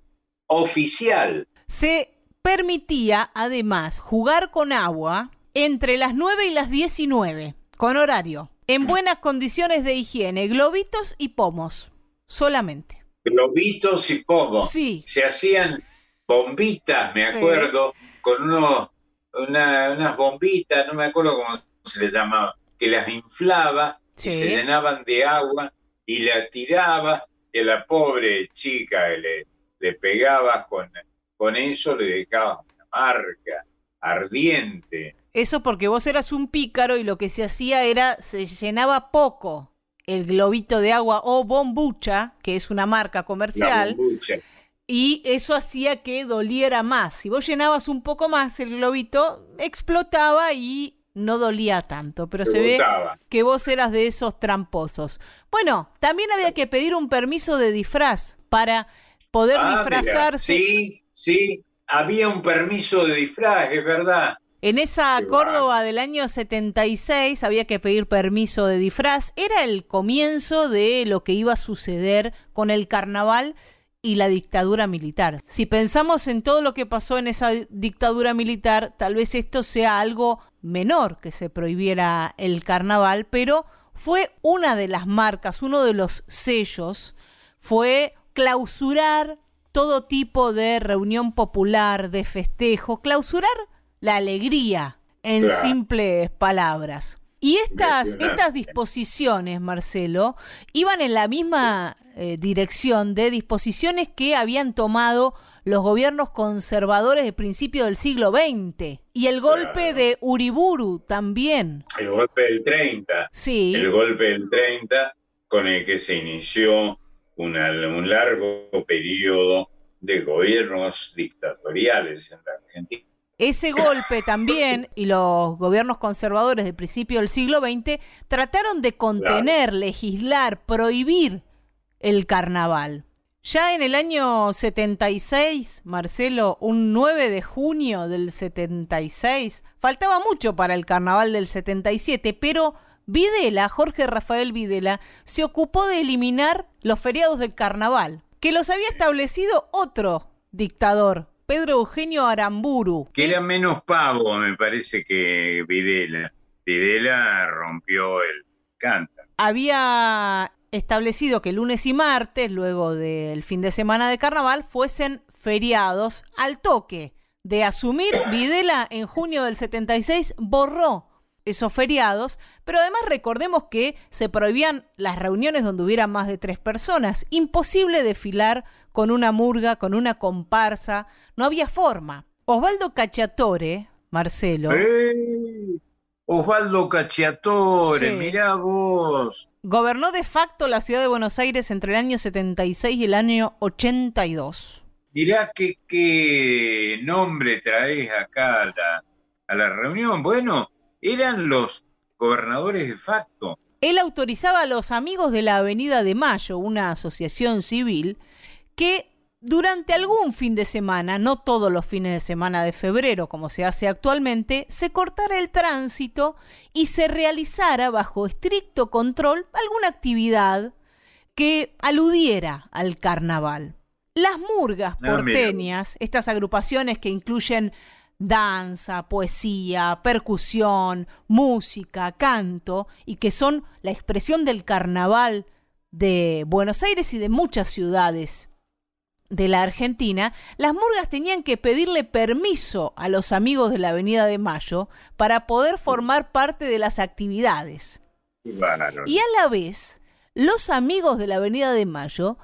oficial. Se permitía además jugar con agua entre las 9 y las 19, con horario, en buenas condiciones de higiene, globitos y pomos, solamente. Globitos y pomos. Sí. Se hacían bombitas, me acuerdo, con unos, unas bombitas, no me acuerdo cómo se les llamaba, que las inflaba se llenaban de agua y la tiraba y a la pobre chica le, le pegaba con, con eso, le dejaba una marca ardiente. Eso porque vos eras un pícaro y lo que se hacía era, se llenaba poco el globito de agua o bombucha, que es una marca comercial. Y eso hacía que doliera más. Si vos llenabas un poco más el globito, explotaba y no dolía tanto, pero se ve que vos eras de esos tramposos. Bueno, también había que pedir un permiso de disfraz para poder ah, disfrazarse. Sí, sí, había un permiso de disfraz, es verdad. En esa Córdoba del año 76 había que pedir permiso de disfraz. Era el comienzo de lo que iba a suceder con el carnaval y la dictadura militar. Si pensamos en todo lo que pasó en esa dictadura militar, tal vez esto sea algo menor que se prohibiera el carnaval, pero fue una de las marcas, uno de los sellos, fue clausurar todo tipo de reunión popular, de festejo, clausurar la alegría en simples palabras. Y estas, estas disposiciones, Marcelo, iban en la misma eh, dirección de disposiciones que habían tomado los gobiernos conservadores de principio del siglo XX. Y el golpe de Uriburu también. El golpe del 30. Sí. El golpe del 30 con el que se inició un largo periodo de gobiernos dictatoriales en la Argentina. Ese golpe también y los gobiernos conservadores de principio del siglo XX trataron de contener, legislar, prohibir el carnaval. Ya en el año 76, Marcelo, un 9 de junio del 76, faltaba mucho para el carnaval del 77, pero Videla, Jorge Rafael Videla, se ocupó de eliminar los feriados del carnaval, que los había establecido otro dictador, Pedro Eugenio Aramburu. Que era menos pavo, me parece, que Videla. Videla rompió el canta. Había establecido que lunes y martes, luego del fin de semana de carnaval, fuesen feriados al toque. De asumir, Videla en junio del 76 borró esos feriados, pero además recordemos que se prohibían las reuniones donde hubiera más de tres personas. Imposible desfilar con una murga, con una comparsa, no había forma. Osvaldo Cachatore, Marcelo. Osvaldo Cachatore, mirá vos. Gobernó de facto la ciudad de Buenos Aires entre el año 76 y el año 82. Mirá qué, qué nombre traes acá a la, a la reunión. Bueno, eran los gobernadores de facto. Él autorizaba a los amigos de la Avenida de Mayo, una asociación civil, que durante algún fin de semana, no todos los fines de semana de febrero como se hace actualmente, se cortara el tránsito y se realizara bajo estricto control alguna actividad que aludiera al carnaval. Las murgas ah, porteñas, estas agrupaciones que incluyen danza, poesía, percusión, música, canto, y que son la expresión del carnaval de Buenos Aires y de muchas ciudades de la Argentina, las murgas tenían que pedirle permiso a los amigos de la Avenida de Mayo para poder formar parte de las actividades. Y a la vez, los amigos de la Avenida de Mayo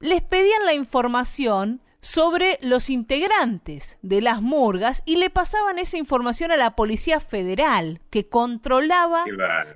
les pedían la información sobre los integrantes de las murgas y le pasaban esa información a la Policía Federal, que controlaba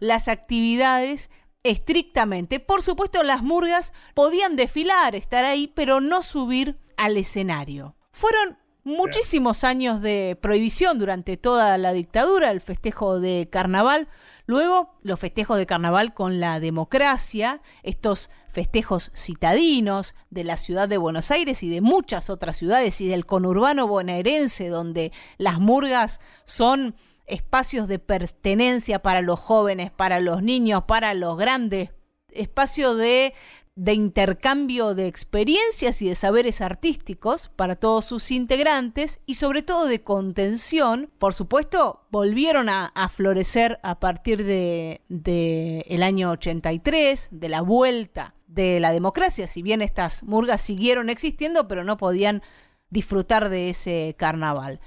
las actividades estrictamente. Por supuesto, las murgas podían desfilar, estar ahí, pero no subir al escenario. Fueron muchísimos años de prohibición durante toda la dictadura, el festejo de carnaval. Luego, los festejos de carnaval con la democracia, estos festejos citadinos de la ciudad de Buenos Aires y de muchas otras ciudades y del conurbano bonaerense, donde las murgas son espacios de pertenencia para los jóvenes, para los niños, para los grandes, espacio de, de intercambio de experiencias y de saberes artísticos para todos sus integrantes y sobre todo de contención. Por supuesto, volvieron a, florecer a partir de, de el año 83, de la vuelta de la democracia, si bien estas murgas siguieron existiendo, pero no podían disfrutar de ese carnaval.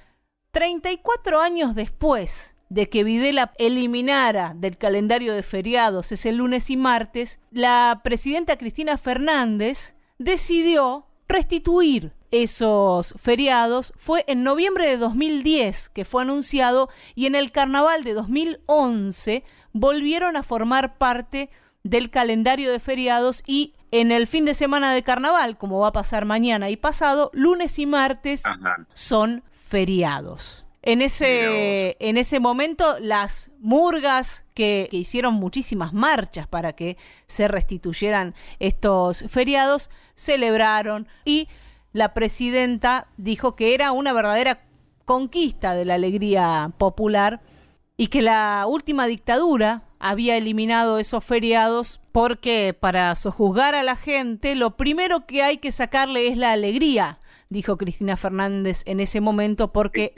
34 años después de que Videla eliminara del calendario de feriados ese lunes y martes, la presidenta Cristina Fernández decidió restituir esos feriados. Fue en noviembre de 2010 que fue anunciado y en el carnaval de 2011 volvieron a formar parte del calendario de feriados y en el fin de semana de carnaval, como va a pasar mañana y pasado, lunes y martes son feriados. En ese, en ese momento, las murgas que, que, hicieron muchísimas marchas para que se restituyeran estos feriados, celebraron y la presidenta dijo que era una verdadera conquista de la alegría popular y que la última dictadura había eliminado esos feriados porque para sojuzgar a la gente lo primero que hay que sacarle es la alegría dijo Cristina Fernández en ese momento, porque,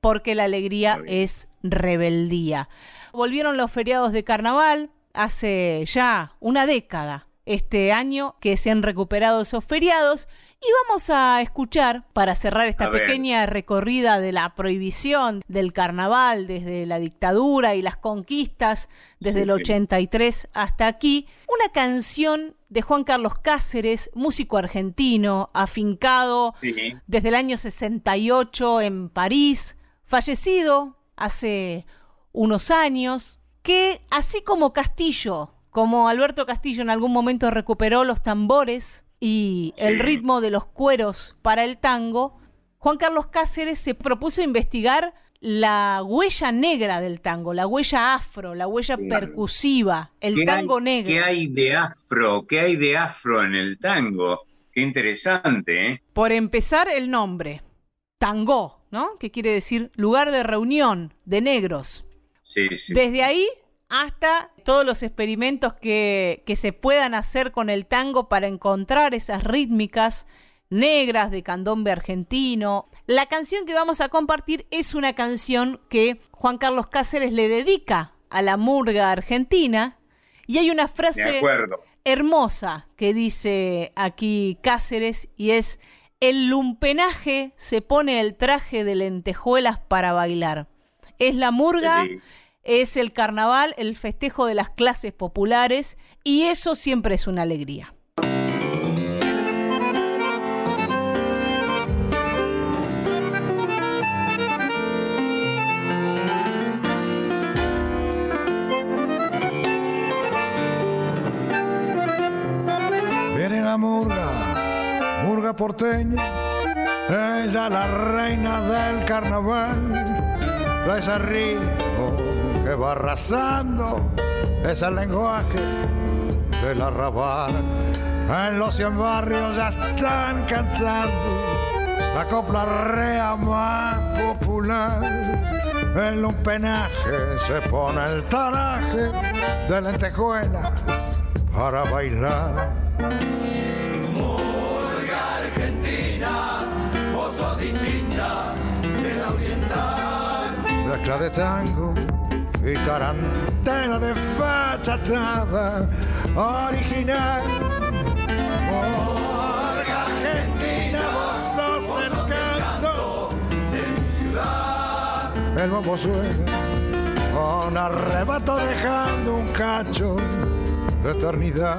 porque la alegría es rebeldía. Volvieron los feriados de carnaval hace ya una década, este año que se han recuperado esos feriados y vamos a escuchar, para cerrar esta pequeña recorrida de la prohibición del carnaval desde la dictadura y las conquistas desde el 83 hasta aquí, una canción de Juan Carlos Cáceres, músico argentino, afincado desde el año 68 en París, fallecido hace unos años, que así como Castillo, como Alberto Castillo en algún momento recuperó los tambores y el ritmo de los cueros para el tango, Juan Carlos Cáceres se propuso investigar la huella negra del tango, la huella afro, la huella percusiva, el tango negro. ¿Qué hay de afro? ¿Qué hay de afro en el tango? Qué interesante, ¿eh? Por empezar, el nombre, tango, ¿no? Que quiere decir lugar de reunión de negros. Sí, sí. Desde ahí hasta todos los experimentos que, se puedan hacer con el tango para encontrar esas rítmicas negras de candombe argentino. La canción que vamos a compartir es una canción que Juan Carlos Cáceres le dedica a la murga argentina y hay una frase hermosa que dice aquí Cáceres y es el lumpenaje se pone el traje de lentejuelas para bailar. Es la murga es el carnaval, el festejo de las clases populares y eso siempre es una alegría. Viene la murga, murga porteña, ella la reina del carnaval, trae ese que va arrasando es el lenguaje del arrabal. En los cien barrios ya están cantando la copla rea más popular. En un penaje se pone el taraje de lentejuelas para bailar. Murga Argentina, vos distinta de la oriental. Mezcla de tango y tarantela desfachatada, original. Porque Argentina, vos sos, de mi ciudad. El bombo suena con arrebato dejando un cacho de eternidad.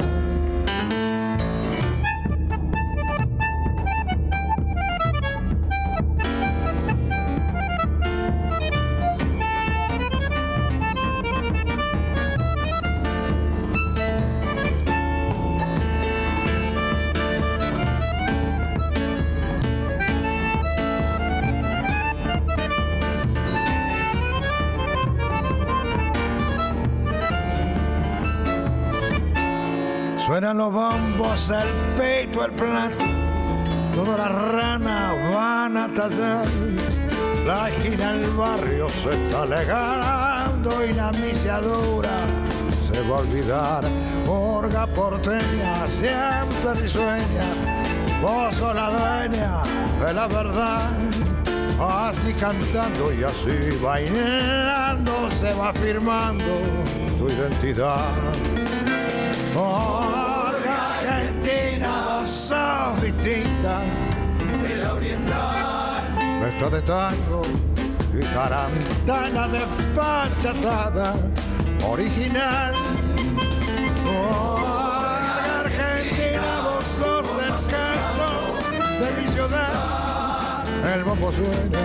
Los bombos, el peito, el plato, todas las ranas van a tallar. La esquina del barrio se está alegando y la misiadura se va a olvidar. Morga porteña, siempre risueña, vos sos la dueña de la verdad. Así cantando y así bailando se va firmando tu identidad. Morga Argentina, vos sos distinta de la oriental. Mezcla de tango y tarantana de fachatada original. Morga Argentina, vos sos el canto de mi ciudad. El bombo suena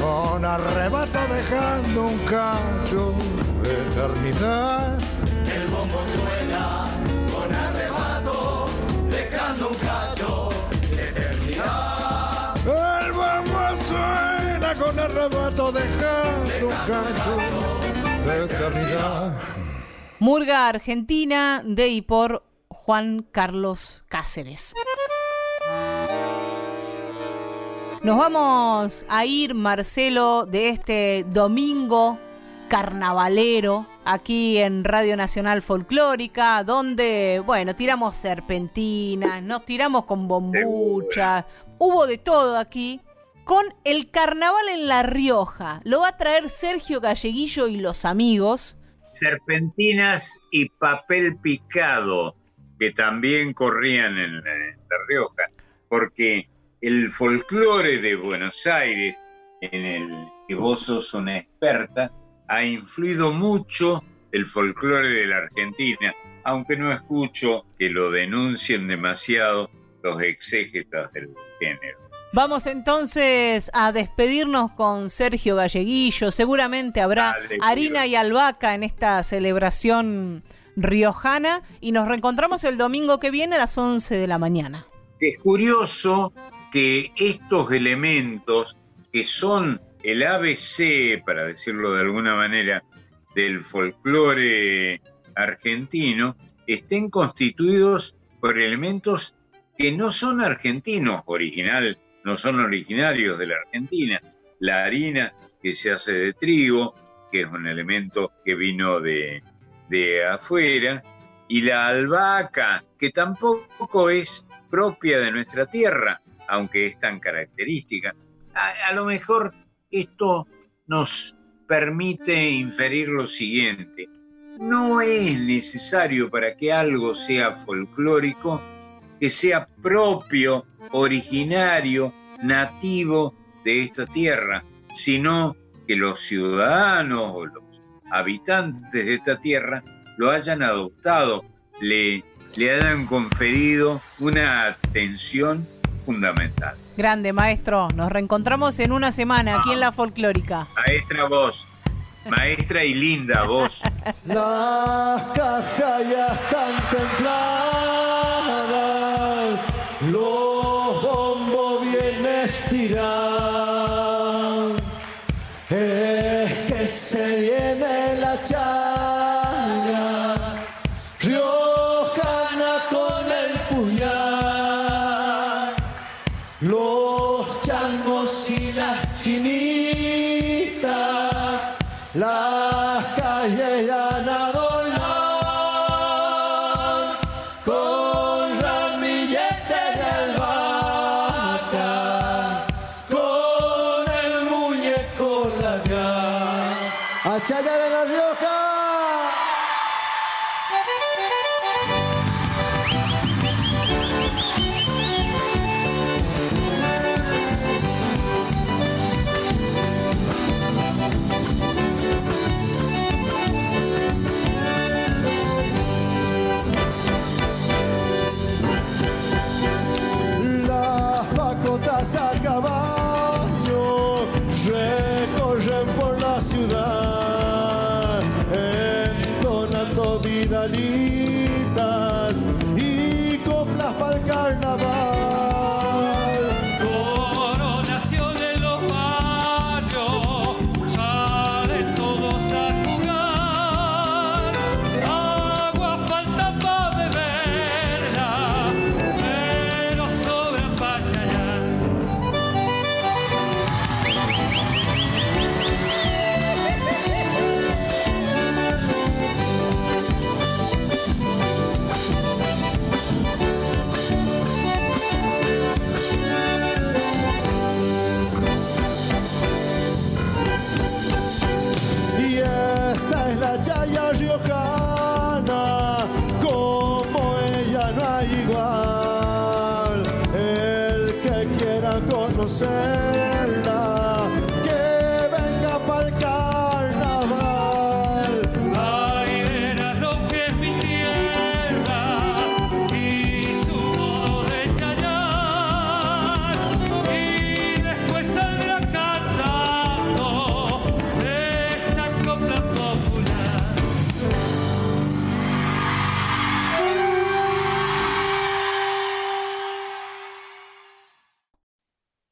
con arrebato dejando un cacho de eternidad. Con arrebato dejando un cacho de eternidad. Murga Argentina de y por Juan Carlos Cáceres. Nos vamos a ir, Marcelo, de este domingo carnavalero aquí en Radio Nacional Folclórica, donde, bueno, tiramos serpentinas, nos tiramos con bombuchas, hubo de todo aquí, con el carnaval en La Rioja. Lo va a traer Sergio Galleguillo y los amigos. Serpentinas y papel picado, que también corrían en, La Rioja, porque el folclore de Buenos Aires, en el que vos sos una experta, ha influido mucho el folclore de la Argentina, aunque no escucho que lo denuncien demasiado los exégetas del género. Vamos entonces a despedirnos con Sergio Galleguillo. Seguramente habrá Dale, harina y albahaca en esta celebración riojana y nos reencontramos el domingo que viene a las 11 de la mañana. Es curioso que estos elementos que son el ABC, para decirlo de alguna manera, del folclore argentino, estén constituidos por elementos que no son argentinos original, no son originarios de la Argentina. La harina que se hace de trigo, que es un elemento que vino de, de afuera, y la albahaca, que tampoco es propia de nuestra tierra, aunque es tan característica. A, a lo mejor esto nos permite inferir lo siguiente. No es necesario para que algo sea folclórico que sea propio, originario, nativo de esta tierra, sino que los ciudadanos o los habitantes de esta tierra lo hayan adoptado, le, le hayan conferido una atención fundamental. Grande, maestro. Nos reencontramos en una semana aquí en la folclórica. Maestra vos, maestra y linda vos. Las cajas ya están templadas, los estirados. Es que se viene la charla, conocer